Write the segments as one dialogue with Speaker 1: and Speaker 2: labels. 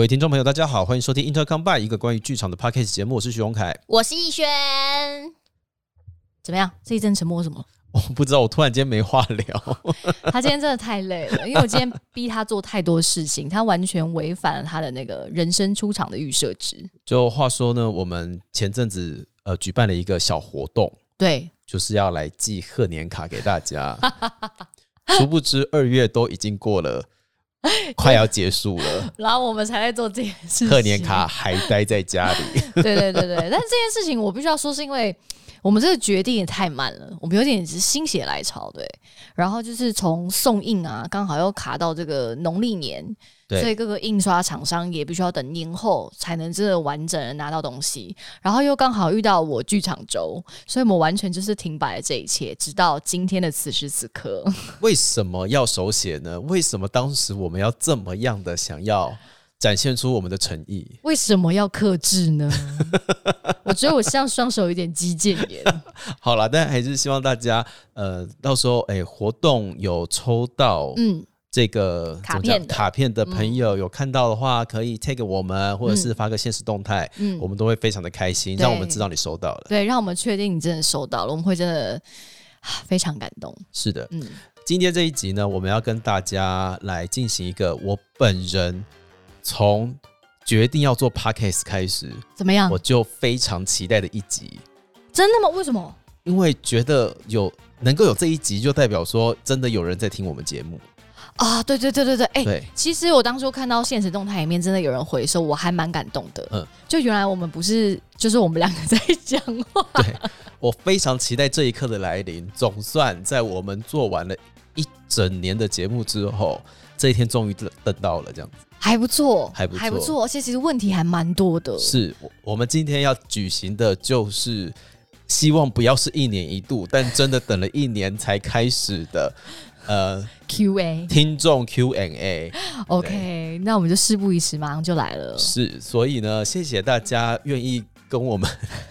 Speaker 1: 各位听众朋友，大家好，欢迎收听 Intercom by 一个关于剧场的 podcast 节目，我是徐荣凯。
Speaker 2: 我是逸轩，怎么样？这一阵沉默什么？
Speaker 1: 我不知道，我突然间没话聊。
Speaker 2: 他今天真的太累了，因为我今天逼他做太多事情，他完全违反了他的那个人生出场的预设值。
Speaker 1: 就话说呢，我们前阵子呃举办了一个小活动，
Speaker 2: 对，
Speaker 1: 就是要来寄贺年卡给大家。殊不知二月都已经过了，快要结束了，
Speaker 2: 然后我们才在做这件事情。
Speaker 1: 贺年卡还待在家里。
Speaker 2: 对对对对，但是这件事情我必须要说，是因为我们这个决定也太慢了，我们有点是心血来潮，对。然后就是从送印啊，刚好又卡到这个农历年，
Speaker 1: 对
Speaker 2: 所以各个印刷厂商也必须要等年后才能真的完整的拿到东西。然后又刚好遇到我剧场周，所以我们完全就是停摆了这一切，直到今天的此时此刻。
Speaker 1: 为什么要手写呢？为什么当时我们要这么样的想要展现出我们的诚意？
Speaker 2: 为什么要克制呢？我觉得我像双手有点肌腱炎。
Speaker 1: 好了，但还是希望大家呃，到时候哎、活动有抽到
Speaker 2: 嗯，
Speaker 1: 这个
Speaker 2: 卡片的
Speaker 1: 卡片的朋友有看到的话，可以 take 我们，或者是发个现实动态，
Speaker 2: 嗯
Speaker 1: 我们都会非常的开心，让我们知道你收到了。
Speaker 2: 对，让我们确定你真的收到了，我们会真的啊非常感动。
Speaker 1: 是的，
Speaker 2: 嗯，
Speaker 1: 今天这一集呢，我们要跟大家来进行一个我本人从决定要做 podcast 开始，
Speaker 2: 怎么样
Speaker 1: 我？就非常期待的一集，
Speaker 2: 真的吗？为什么？
Speaker 1: 因为觉得有能够有这一集，就代表说真的有人在听我们节目。
Speaker 2: 啊，对对对对对，哎、
Speaker 1: 对，
Speaker 2: 其实我当初看到现实动态里面真的有人回收，我还蛮感动的。
Speaker 1: 嗯
Speaker 2: 嗯，就原来我们不是，就是我们两个在讲话。
Speaker 1: 对我非常期待这一刻的来临。总算在我们做完了一整年的节目之后，这一天终于等等到了，这样子。
Speaker 2: 还不错，
Speaker 1: 还不错
Speaker 2: 还不错，而且其实问题还蛮多的。
Speaker 1: 是我我们今天要举行的，就是希望不要是一年一度，但真的等了一年才开始的，呃
Speaker 2: ，Q&A。
Speaker 1: 听众 Q&A。
Speaker 2: OK，那我们就事不宜迟，马上就来了。
Speaker 1: 是，所以呢，谢谢大家愿意跟我们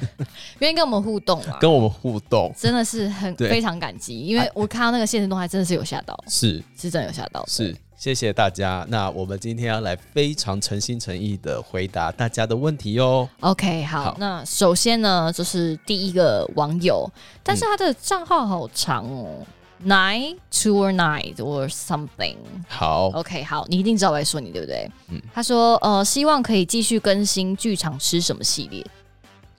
Speaker 2: 愿意跟我们互动啊，
Speaker 1: 跟我们互动。
Speaker 2: 真的是很
Speaker 1: 对
Speaker 2: 非常感激，因为我看到那个现实动态真的是有吓到，
Speaker 1: 是
Speaker 2: 是真的有吓到。
Speaker 1: 是，谢谢大家。那我们今天要来非常诚心诚意的回答大家的问题哟。
Speaker 2: OK，好，
Speaker 1: 好
Speaker 2: 那首先呢，就是第一个网友，但是他的账号好长哦。Nine two or nine or something。
Speaker 1: 好
Speaker 2: ，OK，好，你一定知道我在说你对不对？
Speaker 1: 嗯
Speaker 2: 他说呃，希望可以继续更新剧场吃什么系列。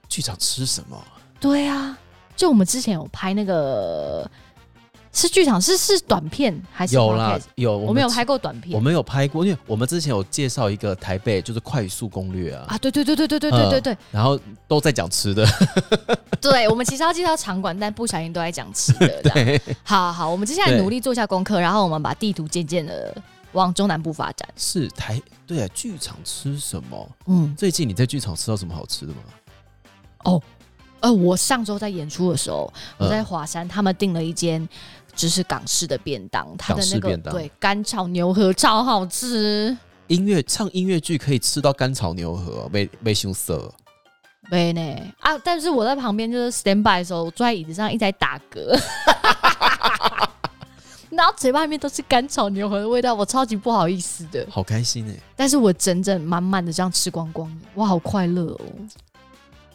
Speaker 1: 剧场吃什么？
Speaker 2: 对啊，就我们之前有拍那个是剧场是是短片还是
Speaker 1: 有啦有，
Speaker 2: 我们有拍过短片。
Speaker 1: 我们有拍过，因为我们之前有介绍一个台北就是快速攻略啊，
Speaker 2: 啊，对对对对对对对对对，
Speaker 1: 然后都在讲吃的，
Speaker 2: 对，我们其实要介绍场馆，但不小心都在讲吃的。
Speaker 1: 对，
Speaker 2: 好好，我们接下来努力做一下功课，然后我们把地图渐渐的往中南部发展。
Speaker 1: 是台对啊，剧场吃什么？
Speaker 2: 嗯，
Speaker 1: 最近你在剧场吃到什么好吃的吗？
Speaker 2: 呃，我上周在演出的时候，
Speaker 1: 嗯
Speaker 2: 我在华山，他们订了一间就是港式的便当，它的那个对干炒牛河超好吃。
Speaker 1: 音乐唱音乐剧可以吃到干炒牛河，没没羞涩。
Speaker 2: 没呢啊！但是我在旁边就是 stand by 的时候，我坐在椅子上一直在打嗝，然后嘴巴里面都是干炒牛河的味道，我超级不好意思的。
Speaker 1: 好开心哎、
Speaker 2: 但是我整整满满的这样吃光光，我，好快乐哦！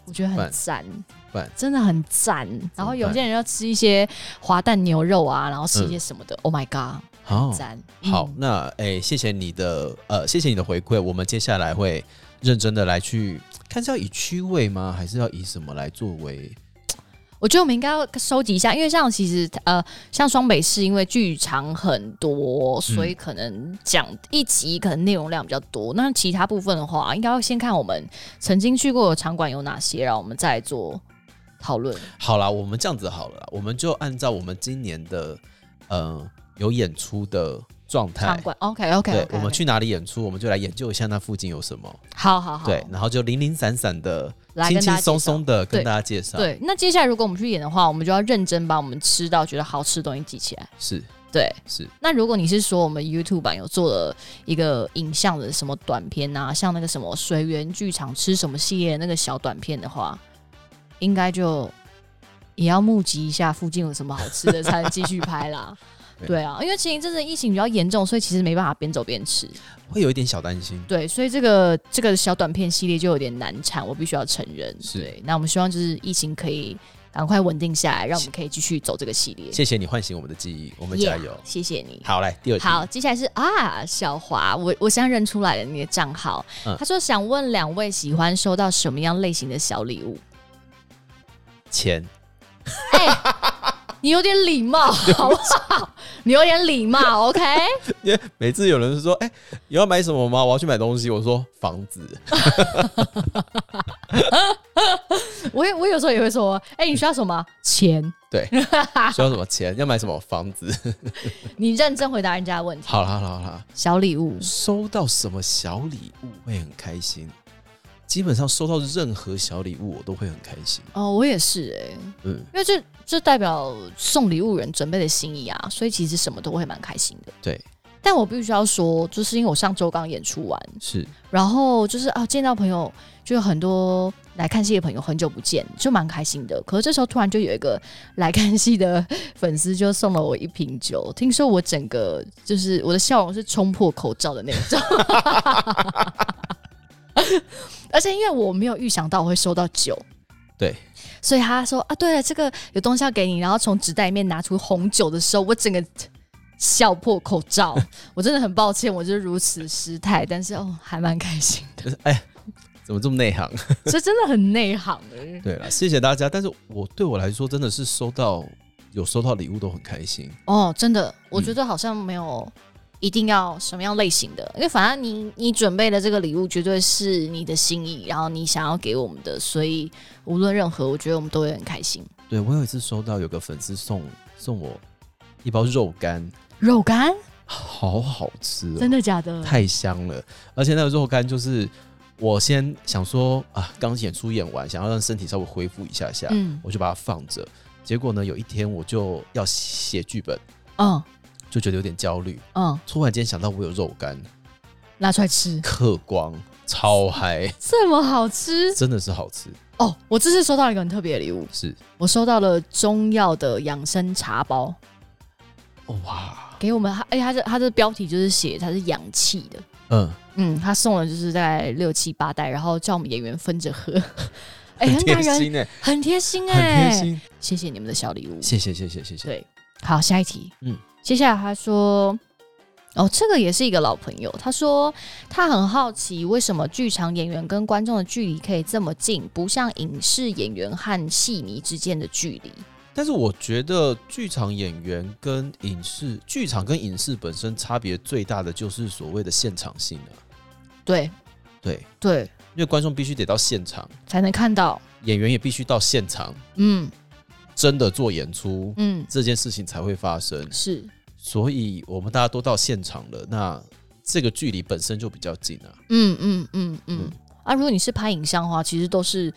Speaker 2: 我觉得很
Speaker 1: 饭
Speaker 2: 赞
Speaker 1: 饭，
Speaker 2: 真的很赞。然后有些人要吃一些滑蛋牛肉啊，然后吃一些什么的、o h my god，
Speaker 1: 好
Speaker 2: 赞！
Speaker 1: 好，
Speaker 2: 嗯
Speaker 1: 那哎、谢谢你的呃，谢谢你的回馈，我们接下来会认真的来去看是要以区位吗，还是要以什么来作为？
Speaker 2: 我觉得我们应该要收集一下，因为像其实呃，像双北市因为剧场很多，所以可能讲一集可能内容量比较多。那其他部分的话，应该要先看我们曾经去过的场馆有哪些，然后我们再做讨论。
Speaker 1: 好啦，我们这样子好了啦，我们就按照我们今年的呃有演出的状态
Speaker 2: 场，馆 OK OK
Speaker 1: 我们去哪里演出，我们就来研究一下那附近有什么，
Speaker 2: 好好好，
Speaker 1: 对，然后就零零散散的、轻
Speaker 2: 来跟大家
Speaker 1: 轻松松的跟大家介绍，，
Speaker 2: 对，那接下来如果我们去演的话，我们就要认真把我们吃到觉得好吃的东西记起来。
Speaker 1: 是。
Speaker 2: 对，
Speaker 1: 是，
Speaker 2: 那如果你是说我们 YouTube 版有做了一个影像的什么短片啊，像那个什么水源剧场吃什么系列那个小短片的话，应该就也要募集一下附近有什么好吃的，才能继续拍啦。
Speaker 1: 对
Speaker 2: 对啊，因为前一阵子疫情比较严重，所以其实没办法边走边吃。
Speaker 1: 会有一点小担心。
Speaker 2: 对，所以这个这个小短片系列就有点难产，我必须要承认。
Speaker 1: 是
Speaker 2: 对，那我们希望就是疫情可以赶快稳定下来，让我们可以继续走这个系列。
Speaker 1: 谢谢你唤醒我们的记忆，我们加油。
Speaker 2: 谢谢你。
Speaker 1: 好，来第二题。
Speaker 2: 好，接下来是啊，小华，我我现在认出来了你的账号。
Speaker 1: 嗯
Speaker 2: 他说想问两位喜欢收到什么样类型的小礼物？
Speaker 1: 钱，
Speaker 2: 你有点礼貌，好不好？你有点礼貌，OK？
Speaker 1: 因为每次有人说：“哎、你要买什么吗？我要去买东西。”我说：“房子。
Speaker 2: 我也我有时候也会说，哎、你需要什么钱？”
Speaker 1: 对，需要什么钱？要买什么房子？
Speaker 2: 你认真回答人家的问题。
Speaker 1: 好了好了好了，
Speaker 2: 小礼物，
Speaker 1: 收到什么小礼物会很开心？基本上收到任何小礼物，我都会很开心。
Speaker 2: 哦，我也是哎、
Speaker 1: 嗯，
Speaker 2: 因为这这代表送礼物人准备的心意啊，所以其实什么都会蛮开心的。
Speaker 1: 对，
Speaker 2: 但我必须要说，就是因为我上周刚演出完，
Speaker 1: 是
Speaker 2: 然后就是啊见到朋友，就有很多来看戏的朋友很久不见，就蛮开心的。可是这时候突然就有一个来看戏的粉丝就送了我一瓶酒，听说我整个就是我的笑容是冲破口罩的那种。而且因为我没有预想到我会收到酒，
Speaker 1: 对，
Speaker 2: 所以他说啊，对了，这个有东西要给你，然后从纸袋里面拿出红酒的时候，我整个笑破口罩。我真的很抱歉，我就是如此失态，但是哦，还蛮开心的，
Speaker 1: 就 是哎，怎么这么内行？
Speaker 2: 这真的很内行的。
Speaker 1: 对了，谢谢大家。但是我对我来说，真的是收到有收到礼物都很开心。
Speaker 2: 哦，真的，我觉得好像没有一定要什么样类型的，因为反正你你准备的这个礼物绝对是你的心意，然后你想要给我们的，所以无论任何，我觉得我们都会很开心。
Speaker 1: 对我有一次收到有个粉丝送送我一包肉干，
Speaker 2: 肉干，
Speaker 1: 好好吃哦，
Speaker 2: 真的假的？
Speaker 1: 太香了，而且那个肉干就是我先想说啊，刚演出演完，想要让身体稍微恢复一下下，
Speaker 2: 嗯
Speaker 1: 我就把它放着。结果呢，有一天我就要写剧本，
Speaker 2: 嗯
Speaker 1: 就觉得有点焦虑，
Speaker 2: 嗯，
Speaker 1: 突然间想到我有肉干，
Speaker 2: 拿出来吃，
Speaker 1: 嗑光，超嗨，
Speaker 2: 这么好吃？
Speaker 1: 真的是好吃，
Speaker 2: 哦！我这次收到一个很特别的礼物，
Speaker 1: 是。
Speaker 2: 我收到了中药的养生茶包，
Speaker 1: 哇，
Speaker 2: 给我们。哎，它这它的标题就是写它是养气的。
Speaker 1: 嗯，
Speaker 2: 嗯，他送了就是大概六七八袋，然后叫我们演员分着喝。哎、
Speaker 1: 很
Speaker 2: 很感人，
Speaker 1: 贴心哎，
Speaker 2: 很贴心
Speaker 1: 很
Speaker 2: 哎、
Speaker 1: 贴心，
Speaker 2: 谢谢你们的小礼物。
Speaker 1: 谢谢谢谢谢谢，
Speaker 2: 对，好，下一题。
Speaker 1: 嗯
Speaker 2: 嗯，接下来他说，哦，这个也是一个老朋友，他说他很好奇为什么剧场演员跟观众的距离可以这么近，不像影视演员和戏迷之间的距离。
Speaker 1: 但是我觉得剧场演员跟影视剧场跟影视本身差别最大的就是所谓的现场性了、
Speaker 2: 对。
Speaker 1: 对，
Speaker 2: 对，
Speaker 1: 因为观众必须得到现场，
Speaker 2: 才能看到。
Speaker 1: 演员也必须到现场，
Speaker 2: 嗯。
Speaker 1: 真的做演出，
Speaker 2: 嗯，
Speaker 1: 这件事情才会发生。
Speaker 2: 是
Speaker 1: 所以我们大家都到现场了，那这个距离本身就比较近啊。
Speaker 2: 嗯嗯嗯嗯
Speaker 1: 嗯。
Speaker 2: 啊，如果你是拍影像的话，其实都是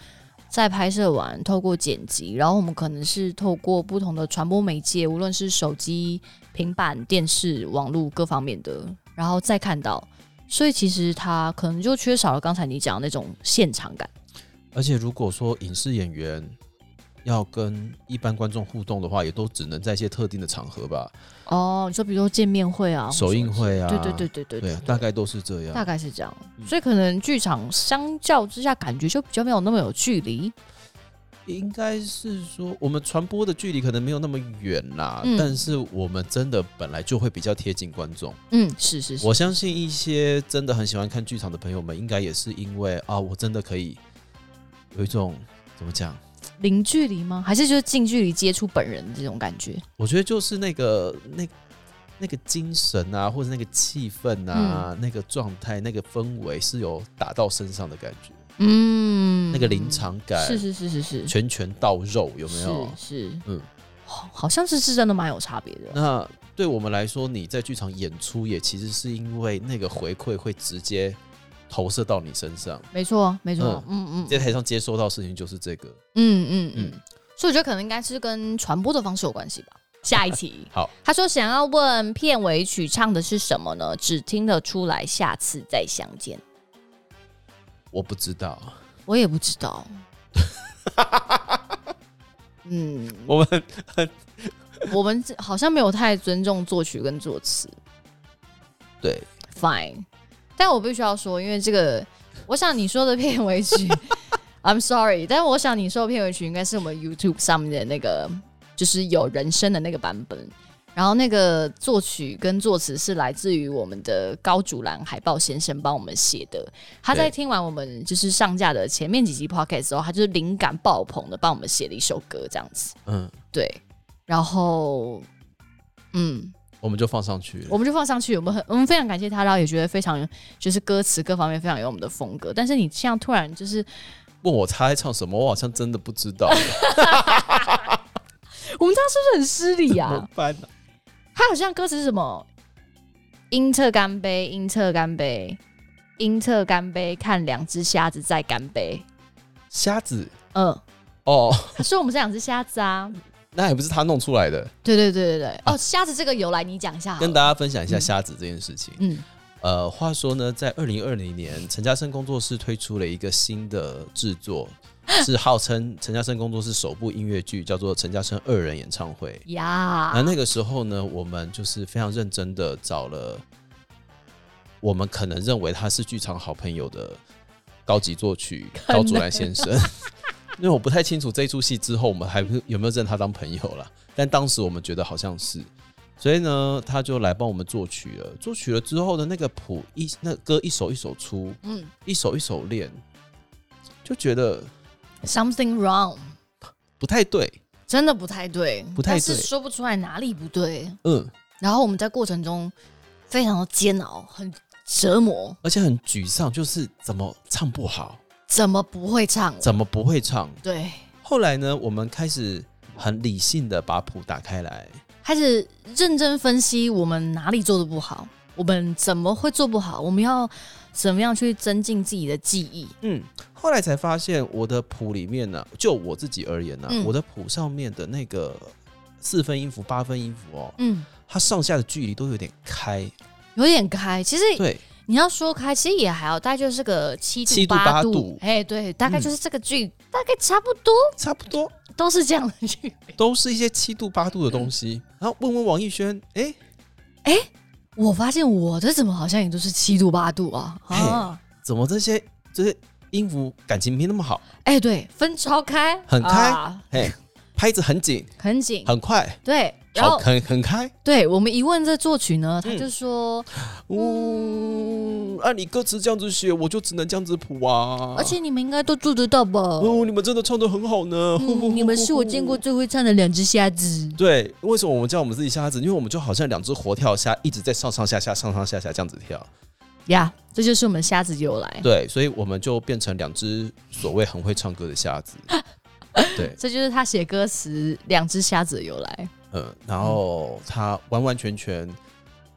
Speaker 2: 在拍摄完，透过剪辑，然后我们可能是透过不同的传播媒介，无论是手机、平板、电视、网络各方面的，然后再看到。所以其实它可能就缺少了刚才你讲的那种现场感。
Speaker 1: 而且如果说影视演员要跟一般观众互动的话，也都只能在一些特定的场合吧，
Speaker 2: 哦，你说比如说见面会啊，
Speaker 1: 首映会啊，
Speaker 2: 对对对对对
Speaker 1: 对，大概都是这样。
Speaker 2: 大概是这样。
Speaker 1: 嗯
Speaker 2: 所以可能剧场相较之下，感觉就比较没有那么有距离。
Speaker 1: 应该是说，我们传播的距离可能没有那么远啦，
Speaker 2: 嗯
Speaker 1: 但是我们真的本来就会比较贴近观众。
Speaker 2: 嗯，是是是，
Speaker 1: 我相信一些真的很喜欢看剧场的朋友们，应该也是因为啊，我真的可以有一种怎么讲？
Speaker 2: 零距离吗？还是就是近距离接触本人的这种感觉？
Speaker 1: 我觉得就是那个那那个精神啊，或者那个气氛啊，那个状态、那个氛围是有打到身上的感觉，
Speaker 2: 嗯，
Speaker 1: 那个临场感，
Speaker 2: 是是是是是，
Speaker 1: 拳拳到肉，有没有？
Speaker 2: 是是，
Speaker 1: 嗯
Speaker 2: 好像是是真的蛮有差别的。
Speaker 1: 那对我们来说，你在剧场演出也其实是因为那个回馈会直接投射到你身上，
Speaker 2: 没错，没错，嗯嗯
Speaker 1: 在台上接收到的事情就是这个。
Speaker 2: 嗯嗯
Speaker 1: 嗯
Speaker 2: 嗯，所以我觉得可能应该是跟传播的方式有关系吧。下一题，
Speaker 1: 好，
Speaker 2: 他说想要问片尾曲唱的是什么呢？只听得出来，下次再相见。
Speaker 1: 我不知道，
Speaker 2: 我也不知道。嗯，
Speaker 1: 我们很
Speaker 2: 我们好像没有太尊重作曲跟作词
Speaker 1: 对
Speaker 2: ，，fine。但我必须要说，因为这个，我想你说的片尾曲，I'm sorry，但我想你说的片尾曲应该是我们 YouTube 上面的那个，就是有人声的那个版本。然后那个作曲跟作词是来自于我们的高竹兰海豹先生帮我们写的。他在听完我们就是上架的前面几集 podcast 之后，他就是灵感爆棚的帮我们写了一首歌，这样子。
Speaker 1: 嗯，
Speaker 2: 对，然后嗯，
Speaker 1: 我们就放上去。
Speaker 2: 我们就放上去，我们很我们非常感谢他，然后也觉得非常就是歌词各方面非常有我们的风格。但是你现在突然就是，
Speaker 1: 问我他在唱什么，我好像真的不知道，
Speaker 2: 我们这样是不是很失礼 啊？他好像歌词是什么？英特干杯，英特干杯，英特干杯，看两只虾子在干杯。
Speaker 1: 瞎子
Speaker 2: 嗯，
Speaker 1: 哦，
Speaker 2: 他说我们是两只虾子啊。
Speaker 1: 那也不是他弄出来的。
Speaker 2: 对对对对对，哦，虾子这个由来你讲一下，
Speaker 1: 跟大家分享一下瞎子这件事情。
Speaker 2: 嗯
Speaker 1: 呃，话说呢，在二零二零年，陈嘉生工作室推出了一个新的制作，是号称陈嘉生工作室首部音乐剧，叫做《陈嘉生二人演唱会》。
Speaker 2: 呀
Speaker 1: 那，那个时候呢，我们就是非常认真的找了我们可能认为他是剧场好朋友的高级作曲高竹兰先生。因为我不太清楚这一出戏之后我们还有没有认他当朋友啦，但当时我们觉得好像是，所以呢，他就来帮我们作曲了。作曲了之后的那个谱一那歌一首一首出，
Speaker 2: 嗯
Speaker 1: 一首一首练，就觉得
Speaker 2: ，something wrong，
Speaker 1: 不太对。
Speaker 2: 真的不太对，
Speaker 1: 不太
Speaker 2: 但是
Speaker 1: 对
Speaker 2: 说不出来哪里不对。
Speaker 1: 嗯，
Speaker 2: 然后我们在过程中非常的煎熬，很折磨，
Speaker 1: 而且很沮丧，就是怎么唱不好，
Speaker 2: 怎么不会唱？
Speaker 1: 怎么不会唱。
Speaker 2: 对，
Speaker 1: 后来呢，我们开始很理性的把谱打开来，
Speaker 2: 开始认真分析我们哪里做的不好，我们怎么会做不好，我们要怎么样去增进自己的记忆。
Speaker 1: 嗯，后来才发现我的谱里面呢、就我自己而言呢、
Speaker 2: 嗯
Speaker 1: 我的谱上面的那个四分音符、八分音符哦，
Speaker 2: 嗯，
Speaker 1: 它上下的距离都有点开，
Speaker 2: 有点开，其实
Speaker 1: 对，
Speaker 2: 你要说开，其实也还好，大概就是个七度
Speaker 1: 7度
Speaker 2: 八
Speaker 1: 度
Speaker 2: 哎，对，大概
Speaker 1: 嗯
Speaker 2: 就是这个距，大概差不多
Speaker 1: 差不多
Speaker 2: 都是这样的距离。
Speaker 1: 都是一些七度八度的东西。然后问问王艺轩，哎哎、
Speaker 2: 我发现我的怎么好像也都是七度八度啊啊！
Speaker 1: 怎么这些这些音符感情没那么好？
Speaker 2: 哎、对，分超开，
Speaker 1: 很开
Speaker 2: 啊
Speaker 1: 嘿，拍子很紧，
Speaker 2: 很紧，
Speaker 1: 很快，
Speaker 2: 对。然
Speaker 1: 好，
Speaker 2: 后
Speaker 1: 很很开。
Speaker 2: 对我们一问这作曲呢，他
Speaker 1: 嗯
Speaker 2: 就说，
Speaker 1: 嗯，按你歌词这样子写，我就只能这样子谱啊。
Speaker 2: 而且你们应该都做得到吧？
Speaker 1: 哦，你们真的唱的很好呢。
Speaker 2: 嗯，你们是我见过最会唱的两只瞎子。
Speaker 1: 对，为什么我们叫我们自己瞎子？因为我们就好像两只活跳虾，一直在上上下下、上上下下这样子跳。
Speaker 2: 呀这就是我们瞎子由来。
Speaker 1: 对，所以我们就变成两只所谓很会唱歌的瞎子。对，
Speaker 2: 这就是他写歌词“两只瞎子”的由来。
Speaker 1: 嗯，然后他完完全全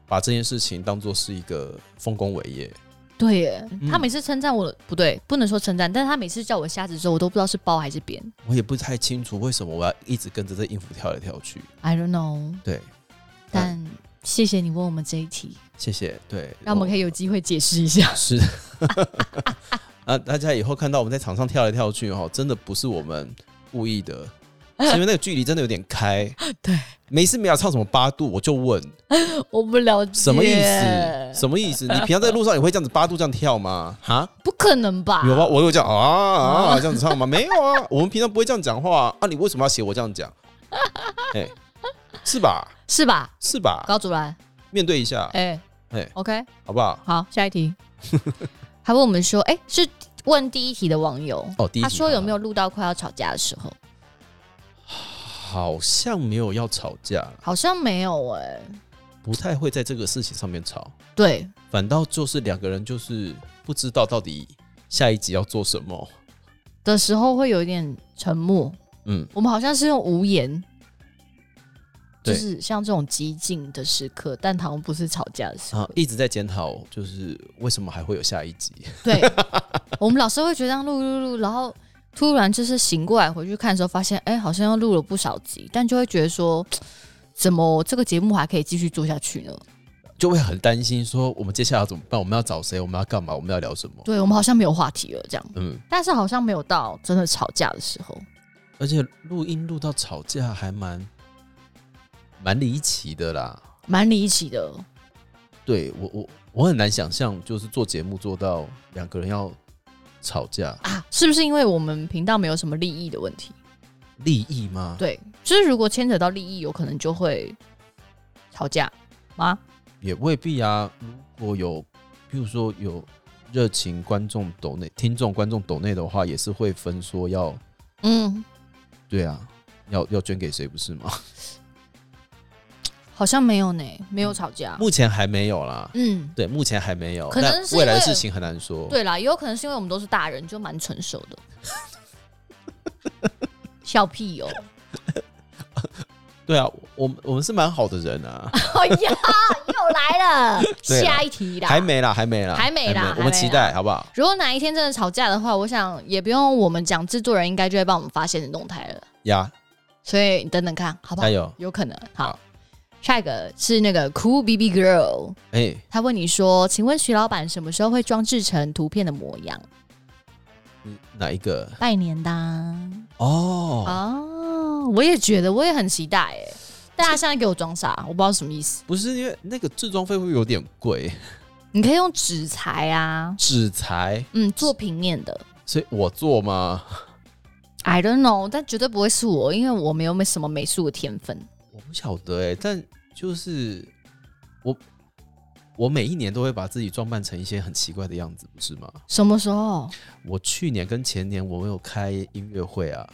Speaker 1: 把这件事情当做是一个丰功伟业。
Speaker 2: 对耶，
Speaker 1: 嗯
Speaker 2: 他每次称赞我，不对，不能说称赞，但是他每次叫我瞎子的时候，我都不知道是包还是扁。
Speaker 1: 我也不太清楚为什么我要一直跟着这音符跳来跳去。
Speaker 2: I don't know。
Speaker 1: 对，
Speaker 2: 但谢谢你问我们这一题，
Speaker 1: 谢谢。对，
Speaker 2: 让我们可以有机会解释一下。
Speaker 1: 是。啊，大家以后看到我们在场上跳来跳去哈，真的不是我们故意的，是因为那个距离真的有点开。
Speaker 2: 对，
Speaker 1: 没事没有唱什么八度，我就问
Speaker 2: 我不了解
Speaker 1: 什么意思？什么意思？你平常在路上也会这样子八度这样跳吗？哈，
Speaker 2: 不可能吧？
Speaker 1: 有吗？我有这样啊啊这样子唱吗？没有啊，我们平常不会这样讲话啊。你为什么要写我这样讲？哎，是吧？
Speaker 2: 是吧？
Speaker 1: 是吧？
Speaker 2: 高主任，
Speaker 1: 面对一下，
Speaker 2: 哎、
Speaker 1: 哎
Speaker 2: o k
Speaker 1: 好不好？
Speaker 2: 好，下一题。还问我们说，哎、是问第一题的网友，
Speaker 1: 哦，第一
Speaker 2: 他
Speaker 1: 题
Speaker 2: 说有没有录到快要吵架的时候？
Speaker 1: 好像没有要吵架，
Speaker 2: 好像没有哎、
Speaker 1: 不太会在这个事情上面吵。
Speaker 2: 对，
Speaker 1: 反倒就是两个人就是不知道到底下一集要做什么。
Speaker 2: 的时候会有一点沉默。
Speaker 1: 嗯，
Speaker 2: 我们好像是用无言，就是像这种激进的时刻，但好像不是吵架的时候。
Speaker 1: 一直在检讨，就是为什么还会有下一集？
Speaker 2: 对，我们老师会觉得录录录，然后突然就是醒过来回去看的时候，发现哎、好像又录了不少集，但就会觉得说，怎么这个节目还可以继续做下去呢？
Speaker 1: 就会很担心，说我们接下来要怎么办？我们要找谁？我们要干嘛？我们要聊什么？
Speaker 2: 对我们好像没有话题了，这样，
Speaker 1: 嗯，
Speaker 2: 但是好像没有到真的吵架的时候。
Speaker 1: 而且录音录到吵架还蛮蛮离奇的啦。
Speaker 2: 蛮离奇的。
Speaker 1: 对我我我很难想象，就是做节目做到两个人要吵架，
Speaker 2: 啊，是不是因为我们频道没有什么利益的问题？
Speaker 1: 利益吗？
Speaker 2: 对，就是如果牵扯到利益，有可能就会吵架吗？
Speaker 1: 也未必啊。如果有，譬如说有热情观众抖内、听众观众抖内的话，也是会分说要
Speaker 2: 嗯，
Speaker 1: 对啊，要要捐给谁不是吗？
Speaker 2: 好像没有呢，没有吵架。
Speaker 1: 目前还没有啦。
Speaker 2: 嗯，
Speaker 1: 对，目前还没有，
Speaker 2: 可能是
Speaker 1: 未来的事情很难说。
Speaker 2: 对啦，也有可能是因为我们都是大人，就蛮成熟的。笑屁哦！
Speaker 1: 对啊，我们我们是蛮好的人啊，
Speaker 2: 哎呀，又来了，下一题啦。
Speaker 1: 还没啦，还没啦，
Speaker 2: 还没啦
Speaker 1: 我们期待好不好？
Speaker 2: 如果哪一天真的吵架的话，我想也不用我们讲，制作人应该就会帮我们发现的动态了。
Speaker 1: 呀，
Speaker 2: 所以你等等看，好不好？
Speaker 1: 加油！
Speaker 2: 有可能。好
Speaker 1: 好，
Speaker 2: 下一个是那个 Cool BB Girl，
Speaker 1: 哎，
Speaker 2: 他问你说：“请问徐老板什么时候会装置成图片的模样？
Speaker 1: 嗯哪一个？
Speaker 2: 拜年的啊
Speaker 1: 哦，
Speaker 2: 哦，我也觉得，我也很期待哎。大家现在给我装傻，我不知道什么意思。
Speaker 1: 不是因为那个制装费会有点贵，
Speaker 2: 你可以用纸材啊，
Speaker 1: 纸材，
Speaker 2: 嗯，做平面的。
Speaker 1: 所以我做吗
Speaker 2: ？I don't know，但绝对不会是我，因为我没有没什么美术的天分。
Speaker 1: 晓得哎，但就是我，我每一年都会把自己装扮成一些很奇怪的样子，不是吗？
Speaker 2: 什么时候？
Speaker 1: 我去年跟前年我们有开音乐会啊，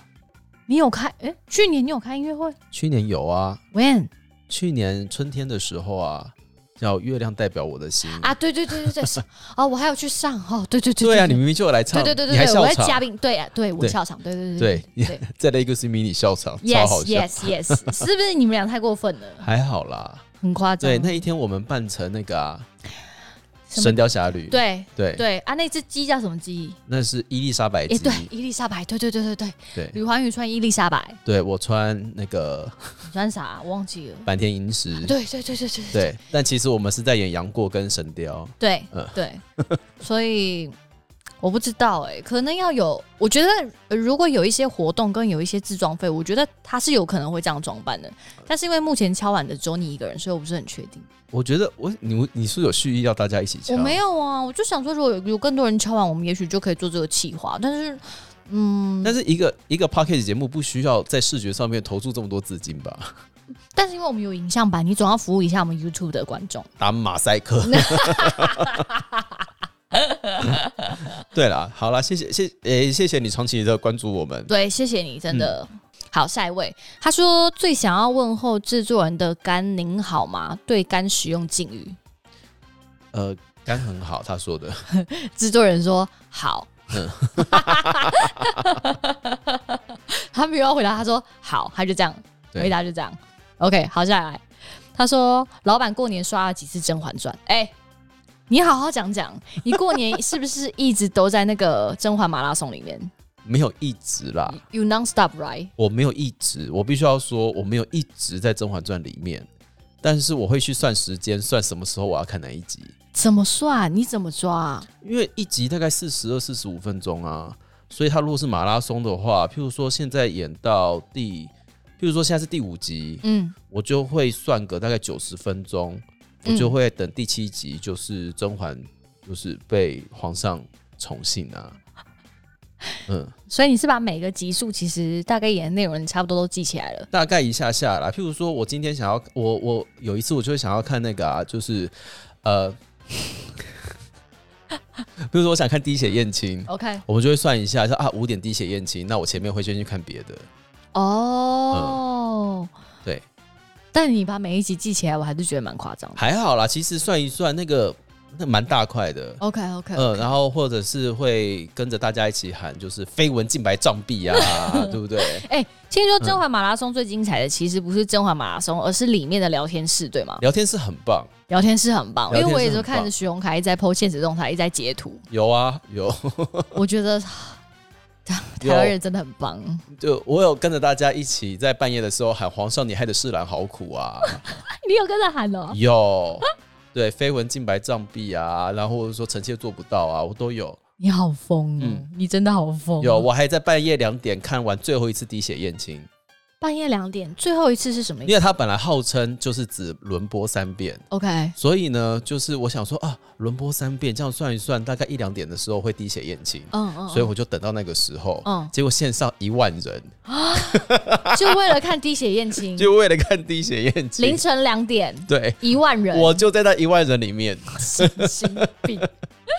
Speaker 2: 你有开？哎，去年你有开音乐会
Speaker 1: 去年有啊
Speaker 2: ，？When
Speaker 1: 去年春天的时候啊，叫《月亮代表我的心》
Speaker 2: 啊？对对对对对，是 哦，我还要去上哦，对对对
Speaker 1: 对啊，你明明就有来唱，
Speaker 2: 对对对对对，我
Speaker 1: 你还笑场，
Speaker 2: 在嘉宾，对啊，对我笑场，对对
Speaker 1: 对
Speaker 2: 对对
Speaker 1: 再来一个是迷你笑场
Speaker 2: ，，yes yes yes，是不是你们俩太过分了？
Speaker 1: 还好啦。
Speaker 2: 很夸张。
Speaker 1: 对，那一天我们扮成那个啊，神雕侠侣》，
Speaker 2: 对
Speaker 1: 对。
Speaker 2: 对啊，那只鸡叫什么鸡？
Speaker 1: 那是伊丽莎白
Speaker 2: 哎，
Speaker 1: 鸡，
Speaker 2: 对，伊丽莎白，对对对对对，
Speaker 1: 对。
Speaker 2: 吕环宇穿伊丽莎白，
Speaker 1: 对我穿那个
Speaker 2: 你穿啥？我忘记了。
Speaker 1: 坂田银时，
Speaker 2: 对对对对对。
Speaker 1: 对，但其实我们是在演杨过跟神雕，
Speaker 2: 对
Speaker 1: 嗯。
Speaker 2: 对，所以我不知道哎、可能要有，我觉得呃如果有一些活动跟有一些自装费，我觉得他是有可能会这样装扮的。但是因为目前敲碗的只有你一个人，所以我不是很确定。
Speaker 1: 我觉得我你你是有蓄意要大家一起敲？
Speaker 2: 我没有啊，我就想说，如果有有更多人敲碗，我们也许就可以做这个企划。但是，嗯，
Speaker 1: 但是一个一个 p a c k a g e 节目不需要在视觉上面投注这么多资金吧？
Speaker 2: 但是因为我们有影像版，你总要服务一下我们 YouTube 的观众。
Speaker 1: 打马赛克。对了，好了，谢谢谢诶、谢谢你长期的关注我们。
Speaker 2: 对，谢谢你，真的。好，下一位，他说最想要问候制作人的肝，您好吗？对肝使用敬语。
Speaker 1: 呃，肝很好，他说的。
Speaker 2: 制作人说好，
Speaker 1: 嗯
Speaker 2: 他没有要回答，他说好，他就这样回答，就这样。OK，好，下来，他说老板过年刷了几次《甄嬛传》？哎、你好好讲讲，你过年是不是一直都在那个甄嬛马拉松里面
Speaker 1: 没有一直啦
Speaker 2: ，？You non stop right？
Speaker 1: 我没有一直，我必须要说，我没有一直在《甄嬛传》里面，但是我会去算时间，算什么时候我要看哪一集，
Speaker 2: 怎么算？你怎么抓？
Speaker 1: 因为一集大概四十二、四十五分钟啊，所以它如果是马拉松的话，譬如说现在演到第，譬如说现在是第五集，
Speaker 2: 嗯，
Speaker 1: 我就会算个大概九十分钟，我
Speaker 2: 嗯
Speaker 1: 就会等第七集，就是甄嬛就是被皇上宠幸啊，嗯，
Speaker 2: 所以你是把每个集数其实大概演的内容，你差不多都记起来了。
Speaker 1: 大概一下下啦。譬如说我今天想要，我我有一次我就会想要看那个啊，就是呃，比如说我想看滴血验亲。
Speaker 2: OK，
Speaker 1: 我们就会算一下，说啊五点滴血验亲，那我前面会先去看别的，
Speaker 2: 哦，
Speaker 1: 对，
Speaker 2: 但你把每一集记起来，我还是觉得蛮夸张的。
Speaker 1: 还好啦。其实算一算，那个那蛮大块的
Speaker 2: ，OK OK，
Speaker 1: 嗯，然后或者是会跟着大家一起喊，就是绯闻净白障壁啊，对不对？
Speaker 2: 哎、听说甄嬛马拉松最精彩的其实不是甄嬛马拉松，而是里面的聊天室，对吗？
Speaker 1: 聊天室很棒，
Speaker 2: 聊天室很棒，因为我也是看着徐荣凯一直在 PO 现实动态，一直在截图，
Speaker 1: 有啊有，
Speaker 2: 我觉得 台湾人真的很棒。
Speaker 1: 就我有跟着大家一起在半夜的时候喊皇上，你害的世兰好苦啊，
Speaker 2: 你有跟着喊哦？
Speaker 1: 有，对，绯闻净白障壁啊，然后或者说臣妾做不到啊，我都有，
Speaker 2: 你好疯哦！
Speaker 1: 嗯
Speaker 2: 你真的好疯、
Speaker 1: 有，我还在半夜两点看完最后一次滴血验亲，
Speaker 2: 半夜两点，最后一次是什么意思
Speaker 1: 因为他本来号称就是只轮播三遍
Speaker 2: ，？OK，
Speaker 1: 所以呢，就是我想说啊，轮播三遍，这样算一算，大概一两点的时候会滴血验亲，
Speaker 2: 嗯嗯，
Speaker 1: 所以我就等到那个时候，
Speaker 2: 嗯
Speaker 1: 结果线上一万人，
Speaker 2: 啊就为了看滴血验亲，
Speaker 1: 就为了看滴血验
Speaker 2: 凌，晨两点，
Speaker 1: 对。
Speaker 2: 一万人，
Speaker 1: 我就在那一万人里面，
Speaker 2: 神经病。